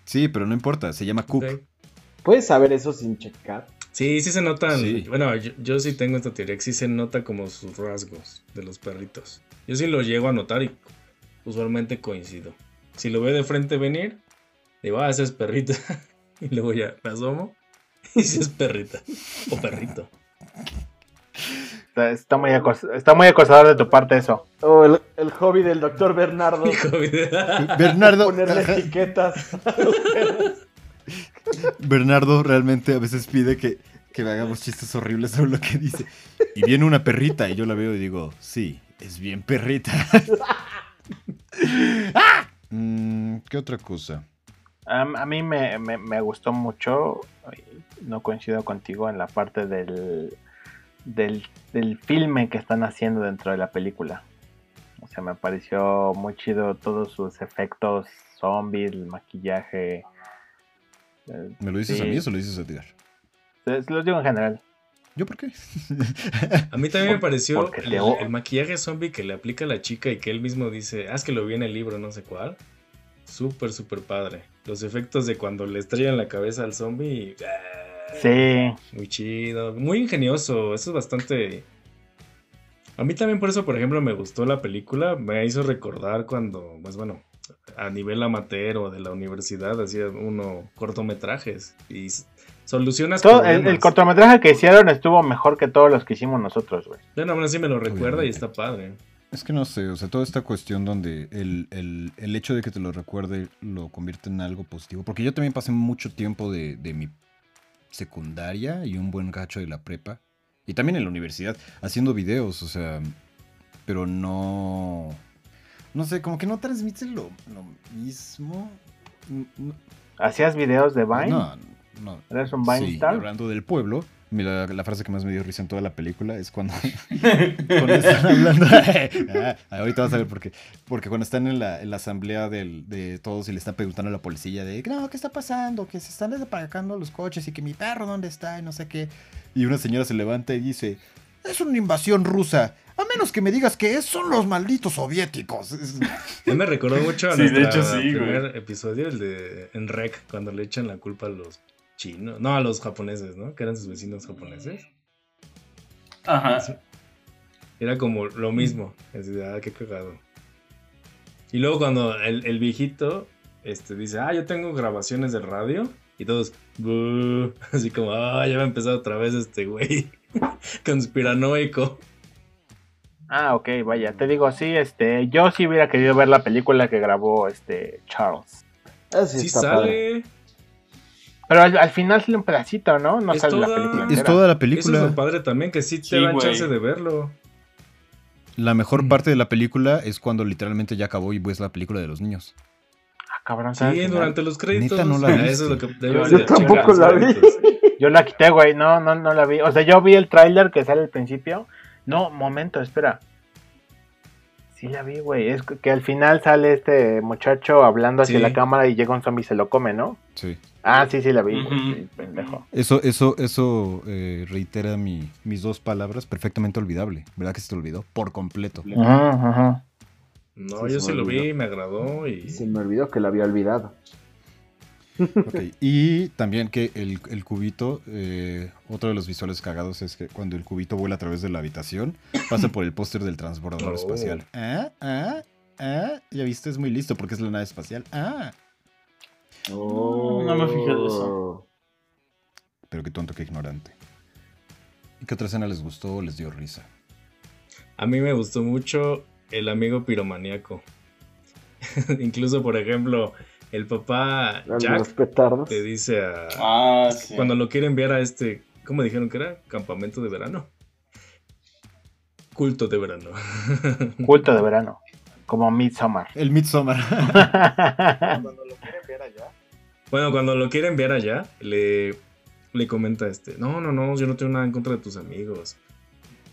Sí, pero no importa, se llama Coop. Ok. ¿Puedes saber eso sin checar? Sí, sí se notan. Sí. Bueno, yo, yo sí tengo esta teoría que sí se nota como sus rasgos de los perritos. Yo sí lo llego a notar y usualmente coincido. Si lo veo de frente venir, digo, ah, ese es perrita. y luego ya me asomo y si es perrita o perrito. Está, está muy está muy acosador de tu parte eso. O el, el hobby del doctor Bernardo. Bernardo, Ponerle etiquetas a los perros. Bernardo realmente a veces pide que, que hagamos chistes horribles sobre lo que dice. Y viene una perrita y yo la veo y digo, sí, es bien perrita. ¡Ah! Mm, ¿Qué otra cosa? A, a mí me, me- me gustó mucho, no coincido contigo en la parte del, del, del filme que están haciendo dentro de la película. O sea, me pareció muy chido todos sus efectos zombies, el maquillaje. Eh, ¿Me lo dices Sí. a mí o se lo dices a Edgar? Se los digo en general. ¿Yo por qué? A mí también me pareció el, el maquillaje zombie que le aplica a la chica y que él mismo dice, ah, es que lo vi en el libro, no sé cuál. Súper, súper padre. Los efectos de cuando le estrellan la cabeza al zombie. ah, Sí, Muy chido, muy ingenioso. Eso es bastante. A mí también por eso, por ejemplo, me gustó la película. Me hizo recordar cuando, pues bueno, a nivel amateur o de la universidad hacía uno cortometrajes y solucionas Todo- el, cortometraje que hicieron estuvo mejor que todos los que hicimos nosotros, güey. Bueno, aún así me lo recuerda y está padre. Es que no sé, o sea, toda esta cuestión donde el, el- el hecho de que te lo recuerde lo convierte en algo positivo. Porque yo también pasé mucho tiempo de, de mi secundaria y un buen gacho de la prepa. Y también en la universidad, haciendo videos, o sea, pero no... No sé, como que no transmite lo, lo mismo. No, ¿Hacías videos de Vine? no, no. ¿Eres un Vine Sí, star? hablando del pueblo, mira, la, frase que más me dio risa en toda la película es cuando, cuando están hablando. Ah, ahorita vas a ver por qué. Porque cuando están en la, en la asamblea del- de todos y le están preguntando a la policía de, no, ¿qué está pasando? Que se están desapagando los coches y que mi perro dónde está y no sé qué. Y una señora se levanta y dice, es una invasión rusa. A menos que me digas que es, son los malditos soviéticos. Ya me recordó mucho a Sí, de nuestro hecho, sí, primer episodio, el de en Rec, cuando le echan la culpa a los chinos, no, a los japoneses, ¿no? Que eran sus vecinos japoneses. Ajá. Era como lo mismo. Es de, ah, qué cagado. Y luego cuando el, el viejito este, dice, ah, yo tengo grabaciones de radio. Y todos, así como, ah, ya va a empezar otra vez este güey. Conspiranoico. Ah, ok, vaya. Te digo, sí, este, yo sí hubiera querido ver la película que grabó este Charles. Ah, sí, Sí está padre. Pero al, al final sale un pedacito, ¿no? No Es sale la toda- película. es toda la Eso es película. lo padre también, que sí te Sí, dan chance de verlo. La mejor Mm. parte de la película es cuando literalmente ya acabó y ves la película de los niños. Ah, cabrón, Sí, durante los créditos. Neta, no la viste. Eso es lo que Yo- debes yo de tampoco la vi. Yo la quité, güey. No, no, no la vi. O sea, yo vi el tráiler que sale al principio. No, momento, espera. Sí la vi, güey. Es que al final sale este muchacho hablando hacia Sí. la cámara y llega un zombie y se lo come, ¿no? Sí. Ah, sí, sí la vi. Sí, pendejo. Eso, eso, eso eh, reitera mi- mis dos palabras, perfectamente olvidable. ¿Verdad que se te olvidó? Por completo. Ajá, ajá. No, Sí, yo se sí lo vi, me agradó y... Se me olvidó que la había olvidado. Ok, Y también que el, el cubito, eh, otro de los visuales cagados es que cuando el cubito vuela a través de la habitación, pasa por el póster del transbordador Oh. espacial. Ah, ah, ah, ya viste, es muy listo porque es la nave espacial. Ah, No, no me fijé de eso. Oh. pero qué tonto, qué ignorante. ¿Y qué otra escena les gustó o les dio risa? A mí me gustó mucho el amigo piromaníaco. Incluso, por ejemplo, el papá Los Jack petardos. te dice a... Ah, sí. Cuando lo quiere enviar a este... ¿Cómo dijeron que era? Campamento de verano. Culto de verano. Culto de verano. Como Midsommar. El Midsommar. Bueno, cuando lo quiere enviar allá, le, le comenta este, no, no, no, yo no tengo nada en contra de tus amigos.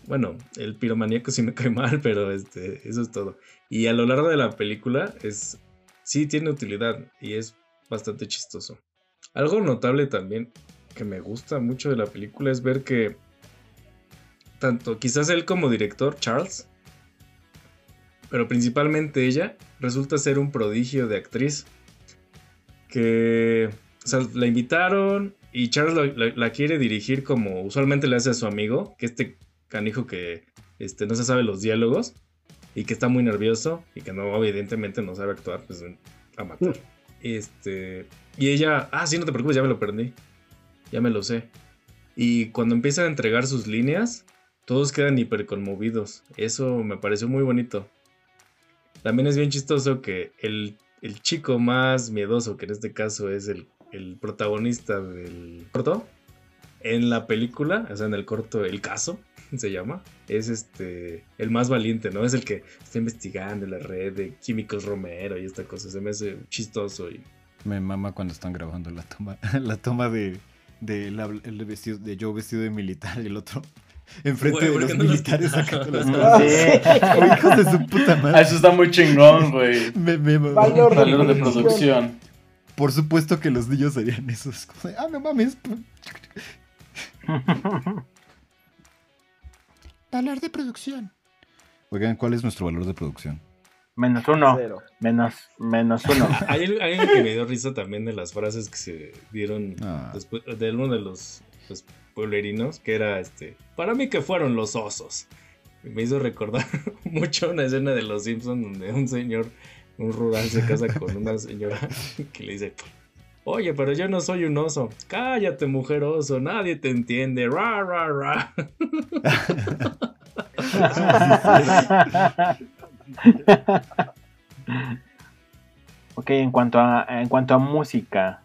Bueno, el piromaníaco sí me cae mal, pero este, eso es todo. Y a lo largo de la película es, sí tiene utilidad y es bastante chistoso. Algo notable también que me gusta mucho de la película es ver que tanto quizás él como director, Charles, pero principalmente ella, resulta ser un prodigio de actriz que o sea, la invitaron y Charles la, la- la quiere dirigir como usualmente le hace a su amigo, que este canijo que este, no se sabe los diálogos y que está muy nervioso y que no, evidentemente no sabe actuar, pues a matar. Este, y ella, ah, sí, no te preocupes, ya me lo perdí, ya me lo sé. Y cuando empieza a entregar sus líneas, todos quedan hiper conmovidos. Eso me pareció muy bonito. También es bien chistoso que el, el chico más miedoso, que en este caso es el, el protagonista del corto, en la película, o sea, en el corto El Caso, se llama, es este el más valiente, ¿no? Es el que está investigando la red de Químicos Romero y esta cosa. Se me hace chistoso y Me mama cuando están grabando la toma, la toma de, de, la- el vestido, de Joe vestido de militar y el otro enfrente de ¿por los no militares sacando las Ah, cosas. sí. Hijos de su puta Ah, madre. Eso está muy chingón, güey. Me, me. Valor Valor de producción. Por supuesto que los niños harían eso. Es como de, ah, no mames. Valor de producción. Oigan, ¿cuál es nuestro valor de producción? Menos uno. Cero. Menos, menos uno. hay, hay algo que me dio risa también de las frases que se dieron Ah. después de uno de los, los pueblerinos, que era este, para mí que fueron los osos. Me hizo recordar mucho una escena de Los Simpsons donde un señor, un rural se casa con una señora que le dice, oye, pero yo no soy un oso. Cállate, mujer oso, nadie te entiende. Ra, ra, ra. ok, en cuanto a, en cuanto a música,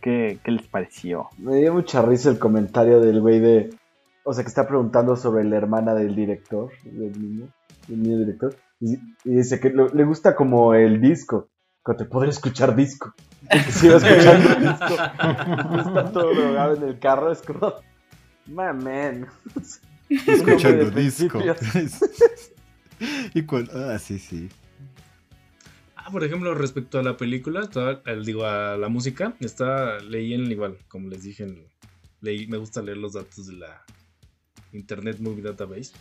¿qué, qué les pareció? Me dio mucha risa el comentario del güey de. O sea, que está preguntando sobre la hermana del director, del niño, del niño director. Y, y dice que lo- le gusta como el disco. Que te podría escuchar disco. Si escuchando disco. está todo drogado en el carro, es como. Man, man. Escuchando disco. y cuál- ah, sí, sí. Ah, por ejemplo, respecto a la película, digo, a la música, está, leí en igual, como les dije, me gusta leer los datos de la Internet Movie Database.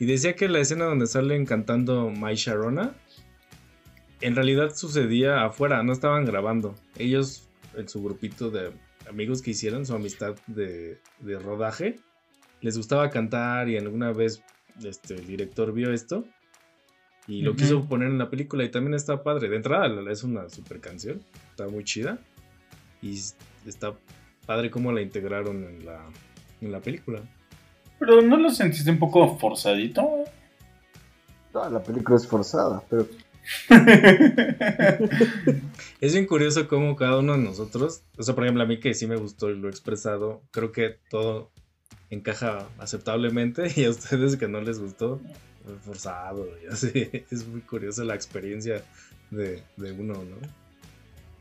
Y decía que la escena donde salen cantando My Sharona, en realidad sucedía afuera, no estaban grabando. Ellos, en su grupito de amigos que hicieron, su amistad de, de rodaje, les gustaba cantar y alguna vez este, el director vio esto y lo quiso poner en la película y también está padre. De entrada es una super canción, está muy chida y está padre cómo la integraron en la, en la película. Pero ¿no lo sentiste un poco forzadito? Toda la película es forzada, pero. Es bien curioso cómo cada uno de nosotros, o sea, por ejemplo, a mí que sí me gustó y lo he expresado, creo que todo encaja aceptablemente y a ustedes que no les gustó, forzado y así. Es muy curioso la experiencia de, de uno, ¿no?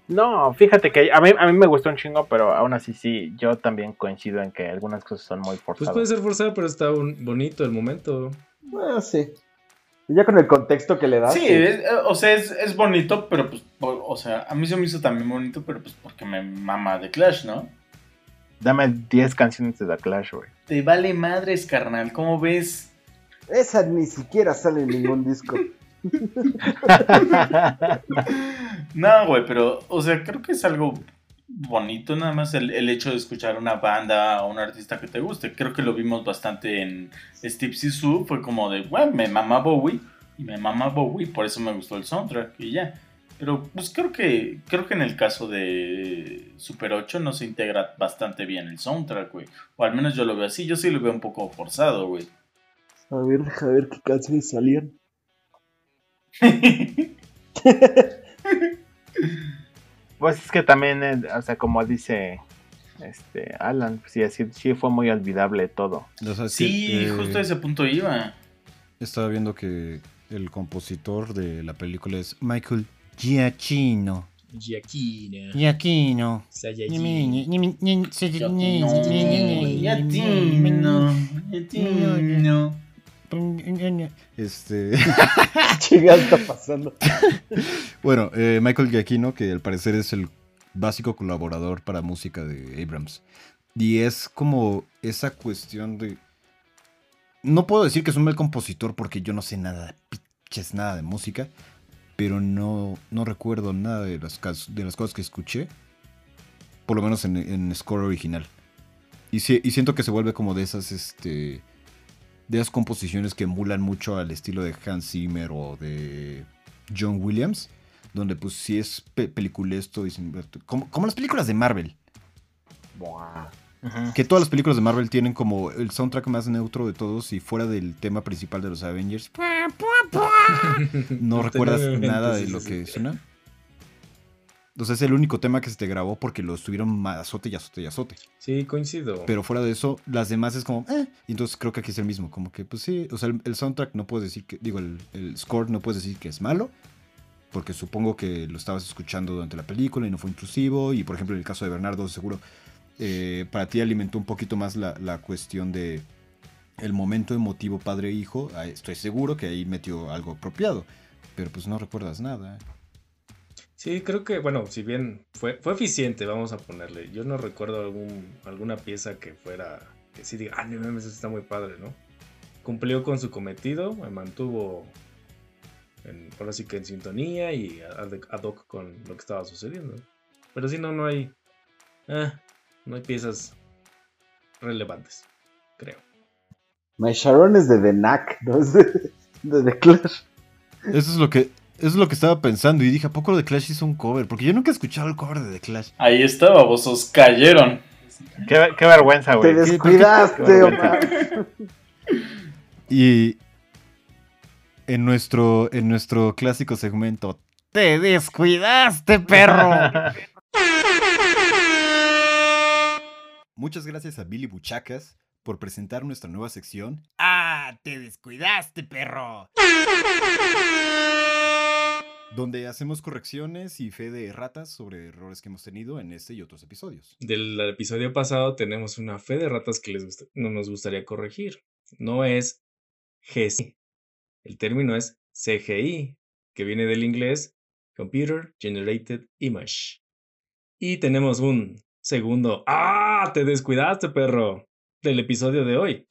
No, fíjate que a mí, a mí me gustó un chingo, pero aún así sí, yo también coincido en que algunas cosas son muy Pues forzadas. puede ser forzado, pero está un- bonito el momento. Bueno, sí. Ya con el contexto que le das. Sí, es- eh, o sea, es, es bonito, pero pues, o sea, a mí se me hizo también bonito, pero pues porque me mama de Clash, ¿no? Dame 10 canciones de The Clash, güey. Te vale madres, carnal, ¿cómo ves? Esa ni siquiera sale en ningún disco. No, güey, pero, o sea, creo que es algo bonito nada más el, el hecho de escuchar una banda o un artista que te guste. Creo que lo vimos bastante en Steve Sisu, fue como de, bueno, me mama Bowie y me mama Bowie, por eso me gustó el soundtrack y ya. Pero pues creo que creo que en el caso de Super 8 no se integra bastante bien el soundtrack, güey. O al menos yo lo veo así, yo sí lo veo un poco forzado, güey. A ver, deja ver qué canciones salían. Pues es que también, eh, o sea, como dice este Alan, pues sí, así, sí fue muy olvidable todo. O sea, sí, que, eh, justo a ese punto iba. Estaba viendo que el compositor de la película es Michael Giacchino. Giaquina. Giacchino. Saiyajin. Este. ¿Qué chingada está pasando? Bueno, eh, Michael Giacchino, que al parecer es el básico colaborador para música de Abrams. Y es como esa cuestión de... No puedo decir que es un mal compositor porque yo no sé nada, pinches nada de música, pero no, no recuerdo nada de las, de las cosas que escuché, por lo menos en, en score original. Y, si- y siento que se vuelve como de esas, este, de esas composiciones que emulan mucho al estilo de Hans Zimmer o de John Williams, donde pues sí es pe- peliculesto y sin- como, como las películas de Marvel. Buah. Que todas las películas de Marvel tienen como el soundtrack más neutro de todos y fuera del tema principal de los Avengers. No recuerdas nada de lo que sí. suena. Sea, es el único tema que se te grabó porque lo estuvieron azote y azote y azote. Sí, coincido. Pero fuera de eso, las demás es como, eh. Entonces creo que aquí es el mismo. Como que, pues sí, o sea, el, el soundtrack no puedes decir que, digo, el, el score no puedes decir que es malo. Porque supongo que lo estabas escuchando durante la película y no fue intrusivo. Y por ejemplo, en el caso de Bernardo, seguro eh, para ti alimentó un poquito más la, la cuestión de el momento emotivo padre-hijo. Ah, Estoy seguro que ahí metió algo apropiado. Pero pues no recuerdas nada. Sí, creo que, bueno, si bien fue, fue eficiente, vamos a ponerle. Yo no recuerdo algún, alguna pieza que fuera, que sí diga, ah, no mames, eso está muy padre, ¿no? Cumplió con su cometido, me mantuvo, en, ahora sí que en sintonía y ad, ad hoc con lo que estaba sucediendo. Pero si no, no hay, ah, no hay piezas relevantes, creo. My Sharon es de The Knack, no es de, de The Clash. Eso es lo que. Eso es lo que estaba pensando y dije, ¿a poco The Clash hizo un cover? Porque yo nunca he escuchado el cover de The Clash. Ahí está, babosos, cayeron. Qué, qué vergüenza, Te güey. descuidaste, Qué Omar. Y en nuestro, en nuestro clásico segmento, ¡Te descuidaste, perro! Muchas gracias a Billy Buchacas por presentar nuestra nueva sección. ¡Ah! ¡Te descuidaste, perro! Donde hacemos correcciones y fe de ratas sobre errores que hemos tenido en este y otros episodios. Del episodio pasado tenemos una fe de ratas que les no nos gustaría corregir. No es GC. El término es CGI, que viene del inglés Computer Generated Image. Y tenemos un segundo. ¡Ah! Te descuidaste, perro. Del episodio de hoy.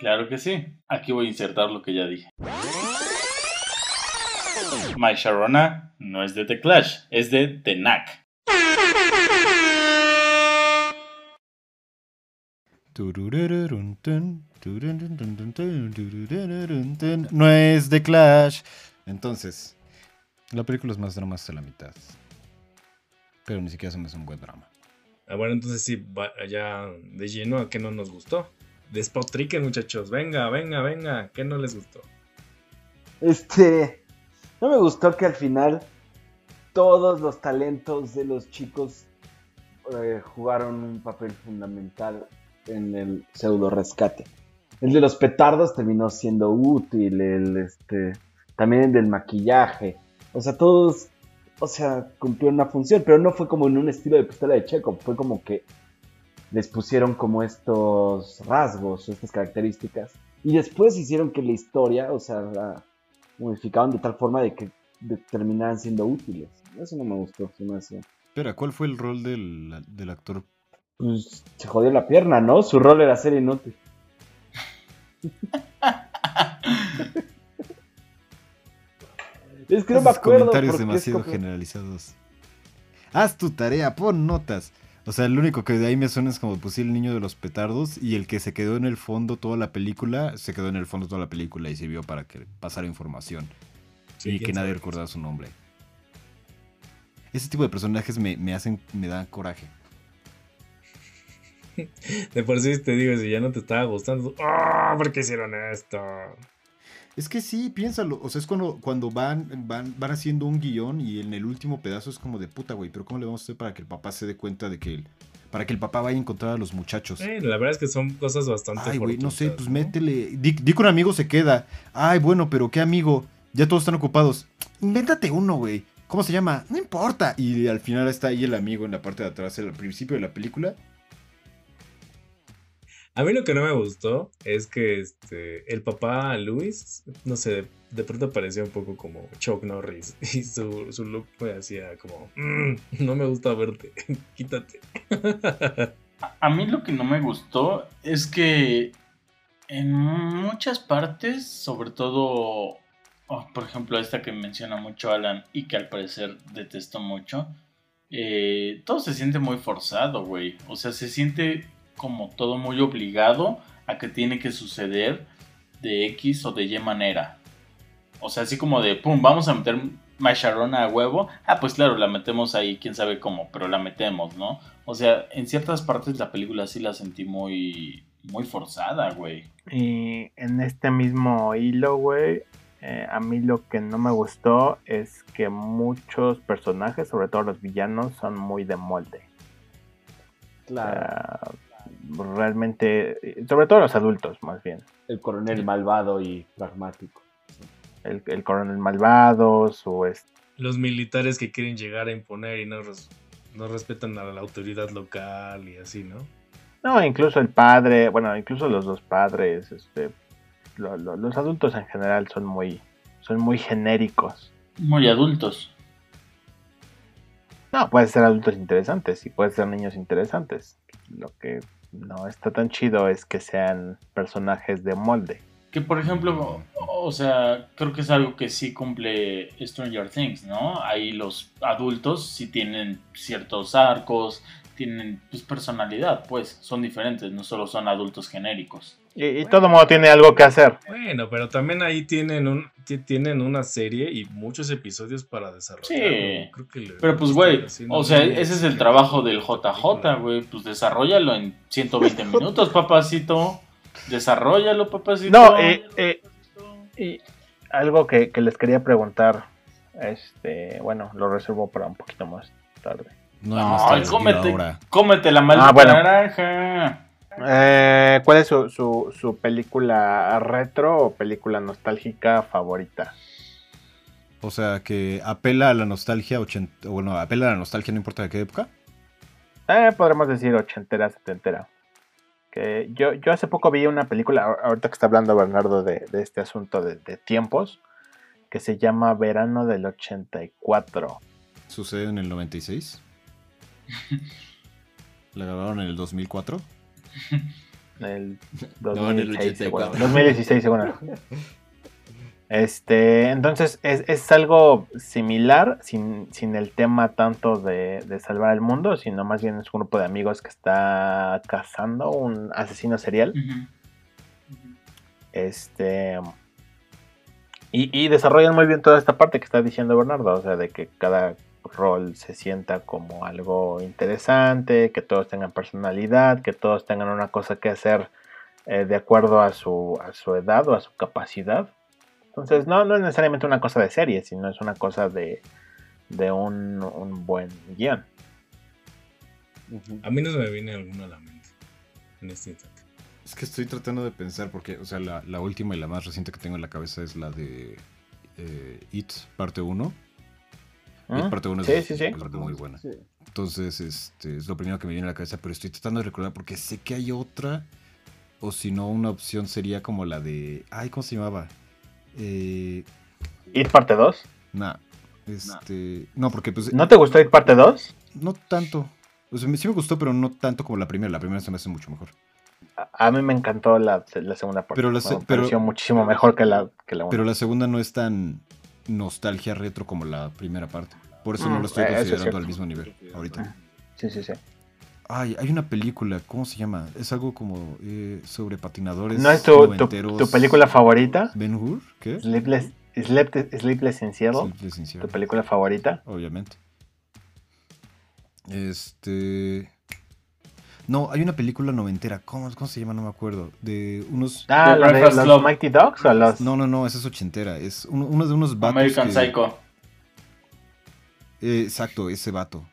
Claro que sí. Aquí voy a insertar lo que ya dije. My Sharona no es de The Clash, es de The Knack. No es de Clash. Entonces, la película es más drama hasta la mitad. Pero ni siquiera se me hace un buen drama. Ah, bueno, entonces sí, va- ya de lleno a qué no nos gustó. Despotriquen, muchachos. Venga, venga, venga. ¿Qué no les gustó? Este. No me gustó que al final todos los talentos de los chicos eh, jugaron un papel fundamental en el pseudo rescate. El de los petardos terminó siendo útil, el este también el del maquillaje. O sea, todos, o sea, cumplieron una función, pero no fue como en un estilo de pistola de Checo, fue como que les pusieron como estos rasgos, estas características. Y después hicieron que la historia, o sea, la modificaban de tal forma de que de- terminaran siendo útiles. Eso no me gustó, se me hacía. Espera, ¿cuál fue el rol del, del actor? Pues se jodió la pierna, ¿no? Su rol era ser inútil. es que no me acuerdo. comentarios demasiado generalizados. haz tu tarea, pon notas. O sea, lo único que de ahí me suena es como, pues sí, el niño de los petardos y el que se quedó en el fondo toda la película, se quedó en el fondo toda la película y sirvió para que pasara información Sí, y que nadie sabe. recordara su nombre. Ese tipo de personajes me, me hacen, me dan coraje. De por sí te digo, si ya no te estaba gustando. ¡Ah! ¿Por qué hicieron esto? Es que sí, piénsalo. O sea, es cuando, cuando van, van, van haciendo un guion y en el último pedazo es como de puta, güey. Pero ¿cómo le vamos a hacer para que el papá se dé cuenta de que el- para que el papá vaya a encontrar a los muchachos? Eh, la verdad es que son cosas bastante Ay, güey, no sé, pues ¿no? métele. Di, di que un amigo se queda. Ay, bueno, pero ¿qué amigo? Ya todos están ocupados. Invéntate uno, güey. ¿Cómo se llama? No importa. Y al final está ahí el amigo en la parte de atrás, al principio de la película. A mí lo que no me gustó es que este, el papá Luis, no sé, de pronto parecía un poco como Chuck Norris y su, su look me hacía como, "Mm, no me gusta verte, quítate. A- mí lo que no me gustó es que en muchas partes, sobre todo, oh, por ejemplo, esta que menciona mucho Alan y que al parecer detesto mucho, eh, todo se siente muy forzado, güey. O sea, se siente como todo muy obligado a que tiene que suceder de X o de Y manera. O sea, así como de, pum, vamos a meter macharona a huevo. Ah, pues claro, la metemos ahí, quién sabe cómo, pero la metemos, ¿no? O sea, en ciertas partes la película sí la sentí muy, muy forzada, güey. Y en este mismo hilo, güey, eh, a mí lo que no me gustó es que muchos personajes, sobre todo los villanos, son muy de molde. O Claro. sea, realmente, eh, sobre todo los adultos, más bien. El coronel malvado y pragmático. El, el coronel malvado, su est- Los militares que quieren llegar a imponer y no, res- no respetan a la autoridad local y así, ¿no? No, incluso el padre, bueno, incluso los dos padres, este, lo- lo- los adultos en general son muy, son muy genéricos. Muy adultos. No, pueden ser adultos interesantes y pueden ser niños interesantes. Lo que no está tan chido es que sean personajes de molde. Que por ejemplo, o sea, creo que es algo que sí cumple Stranger Things, ¿no? Ahí los adultos sí tienen ciertos arcos, tienen pues, personalidad, pues son diferentes, no solo son adultos genéricos. Y, y todo mundo tiene algo que hacer. Bueno, pero también ahí tienen un ti- tienen una serie y muchos episodios para desarrollar. Sí. Creo que le- Pero pues, güey, o sea, ese es el trabajo del. JJ, güey, pues desarrollalo en 120 minutos, papacito. Desarrollalo, papacito. No, eh, eh, y algo que, que les quería preguntar, este, bueno, lo reservo para un poquito más tarde. No más tarde, cómete, cómete la maldita Ah, bueno. naranja. Eh, ¿Cuál es su, su, su película retro o película nostálgica favorita? O sea, que apela a la nostalgia, bueno, apela a la nostalgia no importa de qué época. Eh, podremos decir ochentera, setentera. Que yo, yo hace poco vi una película, ahorita que está hablando Bernardo de, de este asunto de, de tiempos, que se llama Verano del 84. Sucede en el 96. La grabaron en el 2004. El No, en el 2016, seguro. 84. 2016, seguro. Este, entonces es, es algo similar, sin, sin el tema tanto de, de salvar el mundo, sino más bien es un grupo de amigos que está cazando un asesino serial. Este. Y, y desarrollan muy bien toda esta parte que está diciendo Bernardo, o sea, de que cada rol se sienta como algo interesante, que todos tengan personalidad, que todos tengan una cosa que hacer eh, de acuerdo a su, a su edad o a su capacidad. Entonces, no, no es necesariamente una cosa de serie, sino es una cosa de, de un, un buen guion. A mí no se me viene alguno a la mente en este instante. Es que estoy tratando de pensar porque, o sea, la, la última y la más reciente que tengo en la cabeza es la de eh, It, parte 1. ¿Mm? parte 1 es, Sí, es muy buena. Sí. Entonces, este, es lo primero que me viene a la cabeza, pero estoy tratando de recordar porque sé que hay otra. O si no, una opción sería como la de. Ay, ¿cómo se llamaba? Eh, ¿It parte 2? nah, este. No, porque pues. ¿No te gustó It parte 2? no tanto. O sea, me- sí me gustó, pero no tanto como la primera. La primera se me hace mucho mejor. A, mí me encantó la, la segunda parte. Pero la me se- pero- pareció muchísimo mejor que la, que la Pero una. la segunda no es tan nostalgia retro como la primera parte. Por eso no Mm, lo estoy eh, es considerando al mismo nivel ahorita. Sí, sí, sí. Ay, hay una película, ¿cómo se llama? Es algo como eh, sobre patinadores. ¿No es tu, tu, película favorita? ¿Ben Hur? ¿Qué? Sleepless, Sleep- Sleepless in Seattle. Sleepless in Seattle, ¿Tu película favorita? Obviamente. Este. No, hay una película noventera. ¿Cómo, cómo se llama? No me acuerdo. De unos. Ah, The ¿la de los Club. Mighty Dogs o los...? No, no, no, esa es ochentera. Es uno, uno de unos vatos. American que- Psycho. Eh, exacto, ese vato.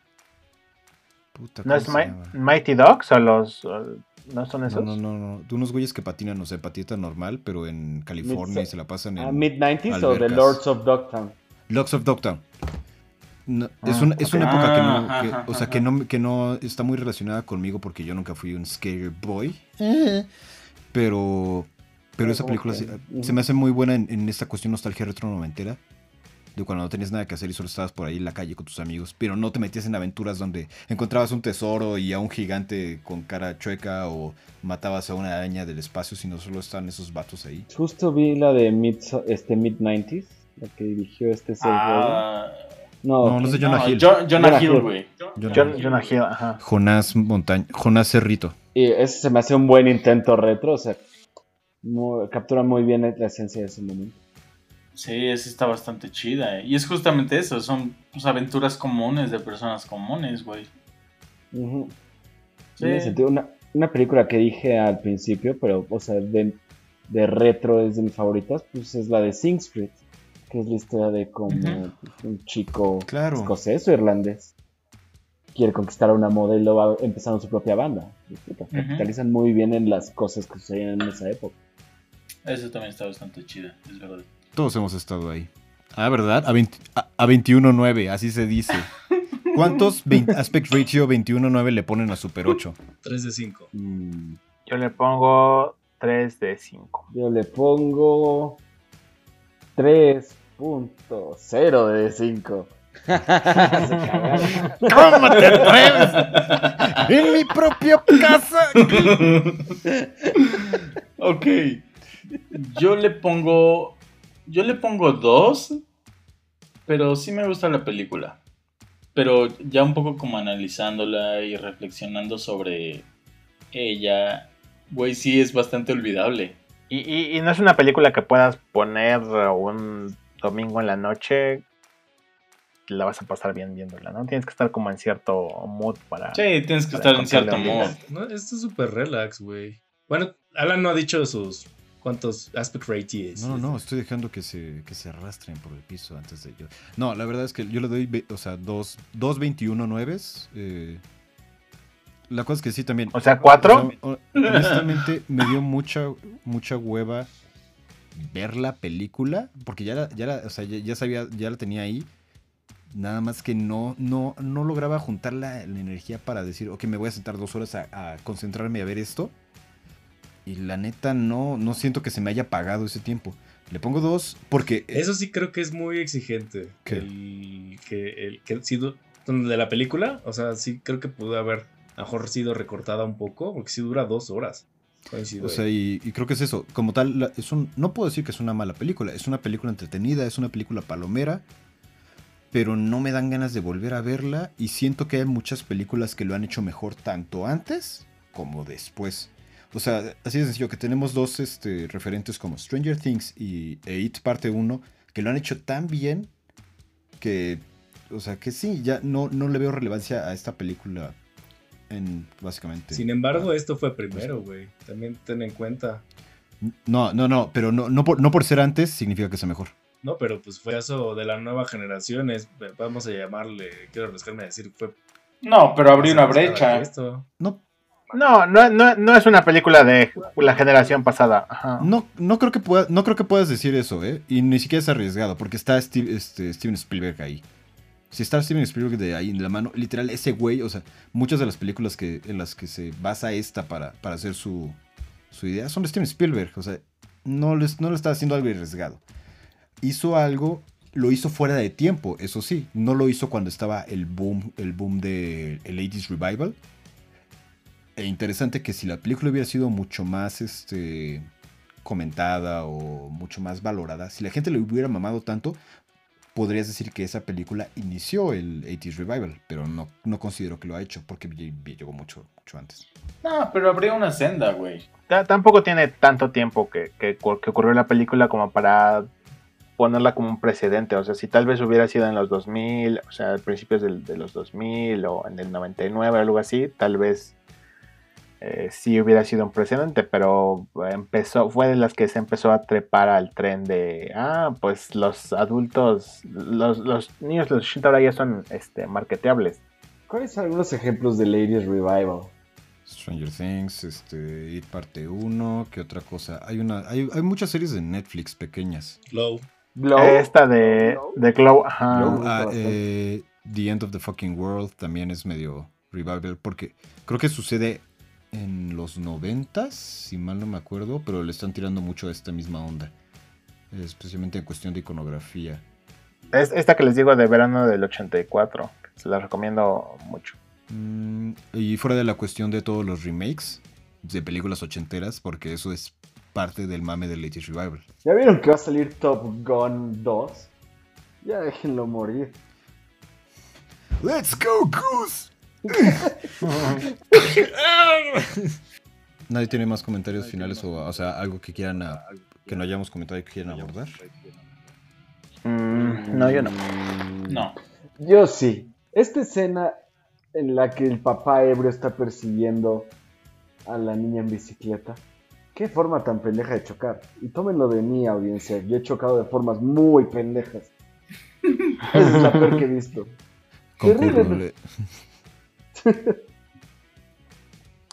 Puta, ¿No ¿cómo es? Mighty Dogs o los... o- ¿No son No, esos? no, no, no. De unos güeyes que patinan, no sé, patita normal, pero en California y se la pasan en. Ah, ¿Mid-90s o The. Lords of Dogtown? Locks of Dogtown. No, es, Ah, una, es una época que no, que- ajá, o sea, que no, que no está muy relacionada conmigo porque yo nunca fui un scary boy. Pero, pero esa película se, me hace muy buena en, en esta cuestión nostalgia retro noventera. De cuando no tenías nada que hacer y solo estabas por ahí en la calle con tus amigos. Pero no te metías en aventuras donde encontrabas un tesoro y a un gigante con cara chueca o matabas a una araña del espacio, sino solo están esos vatos ahí. Justo vi la de mid, este Mid-90s, la que dirigió este Seth Rogen. No, No, no sé ¿quién? Jonah no, Hill. Jo- Jonah Jonah Hill, güey. John, Jonah Hill, ajá. Jonás Montaña, Jonás Cerrito. Y ese se me hace un buen intento retro, o sea, mu- captura muy bien la esencia de ese momento. Sí, esa está bastante chida. eh. Y es justamente eso, son pues, aventuras comunes de personas comunes, güey. Ujú. Sí. Tiene sentido. Una, una película que dije al principio, pero, o sea, de, de retro es de mis favoritas, pues es la de Sing Street, que es la historia de cómo Ujú. pues, un chico Claro. escocés o irlandés quiere conquistar a una modelo va empezando su propia banda. Y, puta, Ujú. Capitalizan muy bien en las cosas que sucedían en esa época. Esa también está bastante chida, es verdad. Todos hemos estado ahí. Ah, ¿verdad? A, 20 a, a 21.9, así se dice. ¿Cuántos 20 aspect ratio 21.9 le ponen a Super 8? 3 de 5. Mm, Yo le pongo 3 de 5. Yo le pongo 3.0 de 5. ¿Cómo te atreves? En mi propia casa. ok. Yo le pongo. Yo le pongo dos. Pero sí me gusta la película. Pero ya un poco como analizándola y reflexionando sobre ella. Güey, sí es bastante olvidable. Y, y- y no es una película que puedas poner un domingo en la noche. La vas a pasar bien viéndola, ¿no? Tienes que estar como en cierto mood para. Sí, tienes que estar en cierto mood. No, esto es súper relax, güey. Bueno, Alan no ha dicho sus cuántos aspect ratios. No, no, no, estoy dejando que se, que se arrastren por el piso antes de yo. No, la verdad es que yo le doy, o sea, dos, dos 21.9. Eh, la cosa es que sí también. O sea, ¿cuatro? O sea, ho- honestamente, me dio mucha, mucha hueva ver la película, porque ya la, ya la- o sea, ya, ya sabía, ya la tenía ahí. Nada más que no, no, no lograba juntar la, la energía para decir, ok, me voy a sentar dos horas a, a concentrarme a ver esto. Y la neta, no, no siento que se me haya pagado ese tiempo. Le pongo dos porque... Eso sí creo que es muy exigente. ¿Qué? El que, el que sí du- de la película, o sea, sí creo que pudo haber a lo mejor sido recortada un poco, porque sí dura dos horas. Coincido O sea, y, y creo que es eso. Como tal, la- es un, no puedo decir que es una mala película. Es una película entretenida, es una película palomera. Pero no me dan ganas de volver a verla. Y siento que hay muchas películas que lo han hecho mejor tanto antes como después. O sea, así de sencillo, que tenemos dos este, referentes como Stranger Things y e It Parte 1, que lo han hecho tan bien que, o sea, que sí, ya no, no le veo relevancia a esta película en, básicamente. Sin embargo, Ah. esto fue primero, güey. También ten en cuenta. No, no, no, pero no, no, por, no por ser antes significa que sea mejor. No, pero pues fue eso de la nueva generación. Es, vamos a llamarle, quiero arriesgarme a decir, fue. No, pero abrió una brecha. Esto. No, No, no, no, no es una película de la generación pasada. Ajá. no, no, creo que pueda, no creo que puedas decir eso, ¿eh? Y ni siquiera es arriesgado, porque está Steve- este, Steven Spielberg ahí. Si está Steven Spielberg de ahí en la mano, literal, ese güey, o sea, muchas de las películas que, en las que se basa esta para, para hacer su, su idea son de Steven Spielberg. O sea, no, les, no le está haciendo algo arriesgado. Hizo algo, lo hizo fuera de tiempo, eso sí. No lo hizo cuando estaba el boom, el boom del el 80s Revival. E interesante que si la película hubiera sido mucho más este, comentada o mucho más valorada, si la gente le hubiera mamado tanto, podrías decir que esa película inició el 80s Revival, pero no, no considero que lo ha hecho porque lle- llegó mucho, mucho antes. No, pero habría una senda, güey. Ta- Tampoco tiene tanto tiempo que, que, cu- que ocurrió la película como para ponerla como un precedente. O sea, si tal vez hubiera sido en los 2000, o sea, a principios del- de los 2000 o en el 99 o algo así, tal vez eh, sí hubiera sido un precedente, pero empezó, fue de las que se empezó a trepar al tren de, ah, pues los adultos, los, los niños de los 80 ahora ya son este, marketeables. ¿Cuáles son algunos ejemplos de Ladies Revival? Stranger Things, este, It parte 1, ¿qué otra cosa? Hay una, hay, hay muchas series de Netflix pequeñas. Glow. Glow. Esta de, de Glow, ajá. Glow. Ah, eh, The End of the Fucking World también es medio revival porque creo que sucede en los noventas, si mal no me acuerdo, pero le están tirando mucho a esta misma onda, especialmente en cuestión de iconografía. Es esta que les digo de verano del 84. Se la recomiendo mucho. Mm, y fuera de la cuestión de todos los remakes de películas ochenteras, porque eso es parte del mame del Latest Revival. ¿Ya vieron que va a salir Top Gun 2? Ya déjenlo morir. ¡Let's go, Goose! ¿Nadie tiene más comentarios finales o, o sea, algo que quieran, a- que no hayamos comentado y que quieran abordar? Mm, no, yo no. No. Yo sí. Esta escena en la que el papá ebrio está persiguiendo a la niña en bicicleta. Qué forma tan pendeja de chocar. Y tómenlo de mí, audiencia. Yo he chocado de formas muy pendejas. es la peor que he visto. Concurro,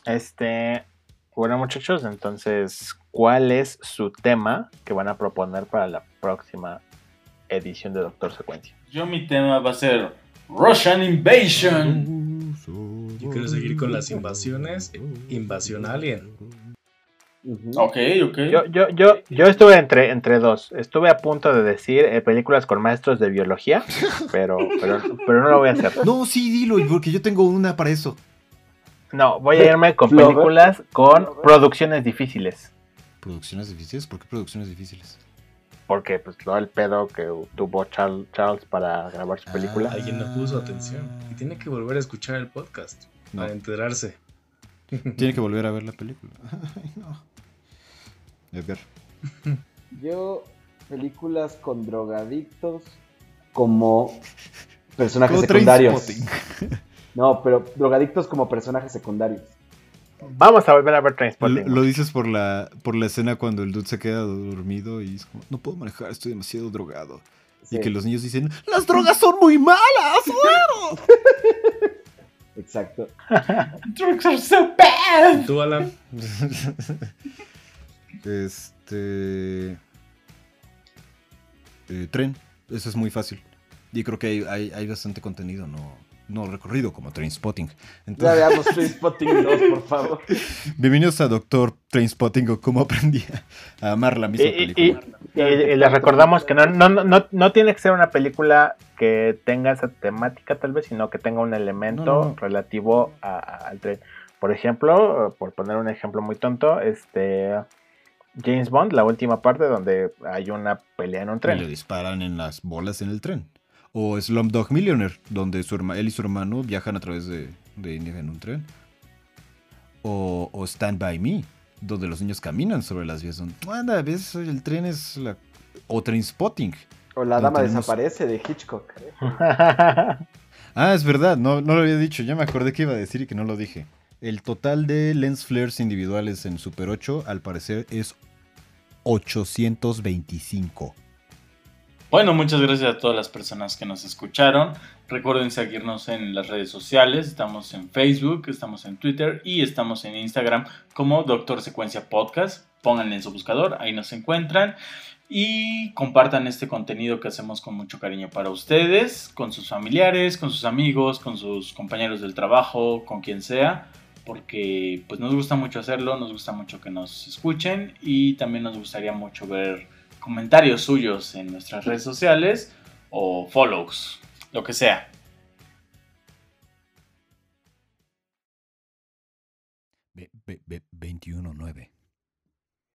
Este, bueno muchachos, entonces, ¿cuál es su tema que van a proponer para la próxima edición de Doctor Secuencia? Yo mi tema va a ser Russian Invasion. Yo quiero seguir con las invasiones. Invasión Ujú. Ok, ok. Yo, yo, yo, yo estuve entre, entre dos. Estuve a punto de decir eh, películas con maestros de biología, pero, pero, pero no lo voy a hacer. No, sí, dilo, porque yo tengo una para eso. No, voy a irme con películas con producciones difíciles. ¿Producciones difíciles? ¿Por qué producciones difíciles? Porque pues todo el pedo que tuvo Charles, Charles para grabar su película. Ah. Alguien no puso atención. Y tiene que volver a escuchar el podcast No. para enterarse. Tiene que volver a ver la película. Ay, no. Edgar. Yo, películas con drogadictos como personajes Como secundarios. No, pero drogadictos como personajes secundarios. Vamos a volver a ver Lo, Trainspotting. lo dices por la, por la escena cuando el dude se queda dormido y es como, no puedo manejar, estoy demasiado drogado. Sí, Y que los niños dicen, las drogas son muy malas. Exacto. Drugs are so bad. ¿Tú, Alan? este... eh, tren, eso es muy fácil. Y creo que hay, hay, hay bastante contenido, no, no recorrido como Trainspotting. Ya Entonces, veamos Trainspotting 2, por favor. bienvenidos a Doctor Trainspotting o cómo aprendí a amar la misma Y, y- película. y- y les recordamos que no, no, no, no tiene que ser una película que tenga esa temática tal vez, sino que tenga un elemento No, no. relativo a- a- al tren. Por ejemplo, por poner un ejemplo muy tonto, este James Bond, la última parte donde hay una pelea en un Y le tren. disparan en las bolas en el tren. O Slumdog Millionaire, donde su herma- él y su hermano viajan a través de, de India en un tren. O, o Stand By Me, donde los niños caminan sobre las vías. Donde, Anda, ves, el tren es la... O Trainspotting. O La Dama tenemos- desaparece de Hitchcock. Ah, es verdad, no, no lo había dicho. Ya me acordé que iba a decir y que no lo dije. El total de lens flares individuales en Super 8, al parecer, es 825. Bueno, muchas gracias a todas las personas que nos escucharon. Recuerden seguirnos en las redes sociales. Estamos en Facebook, estamos en Twitter y estamos en Instagram como Doctor Secuencia Podcast. Pónganle en su buscador, ahí nos encuentran. Y compartan este contenido que hacemos con mucho cariño para ustedes, con sus familiares, con sus amigos, con sus compañeros del trabajo, con quien sea. Porque pues nos gusta mucho hacerlo, nos gusta mucho que nos escuchen y también nos gustaría mucho ver comentarios suyos en nuestras redes sociales o follows, lo que sea. Ve- ve- ve- 21.9.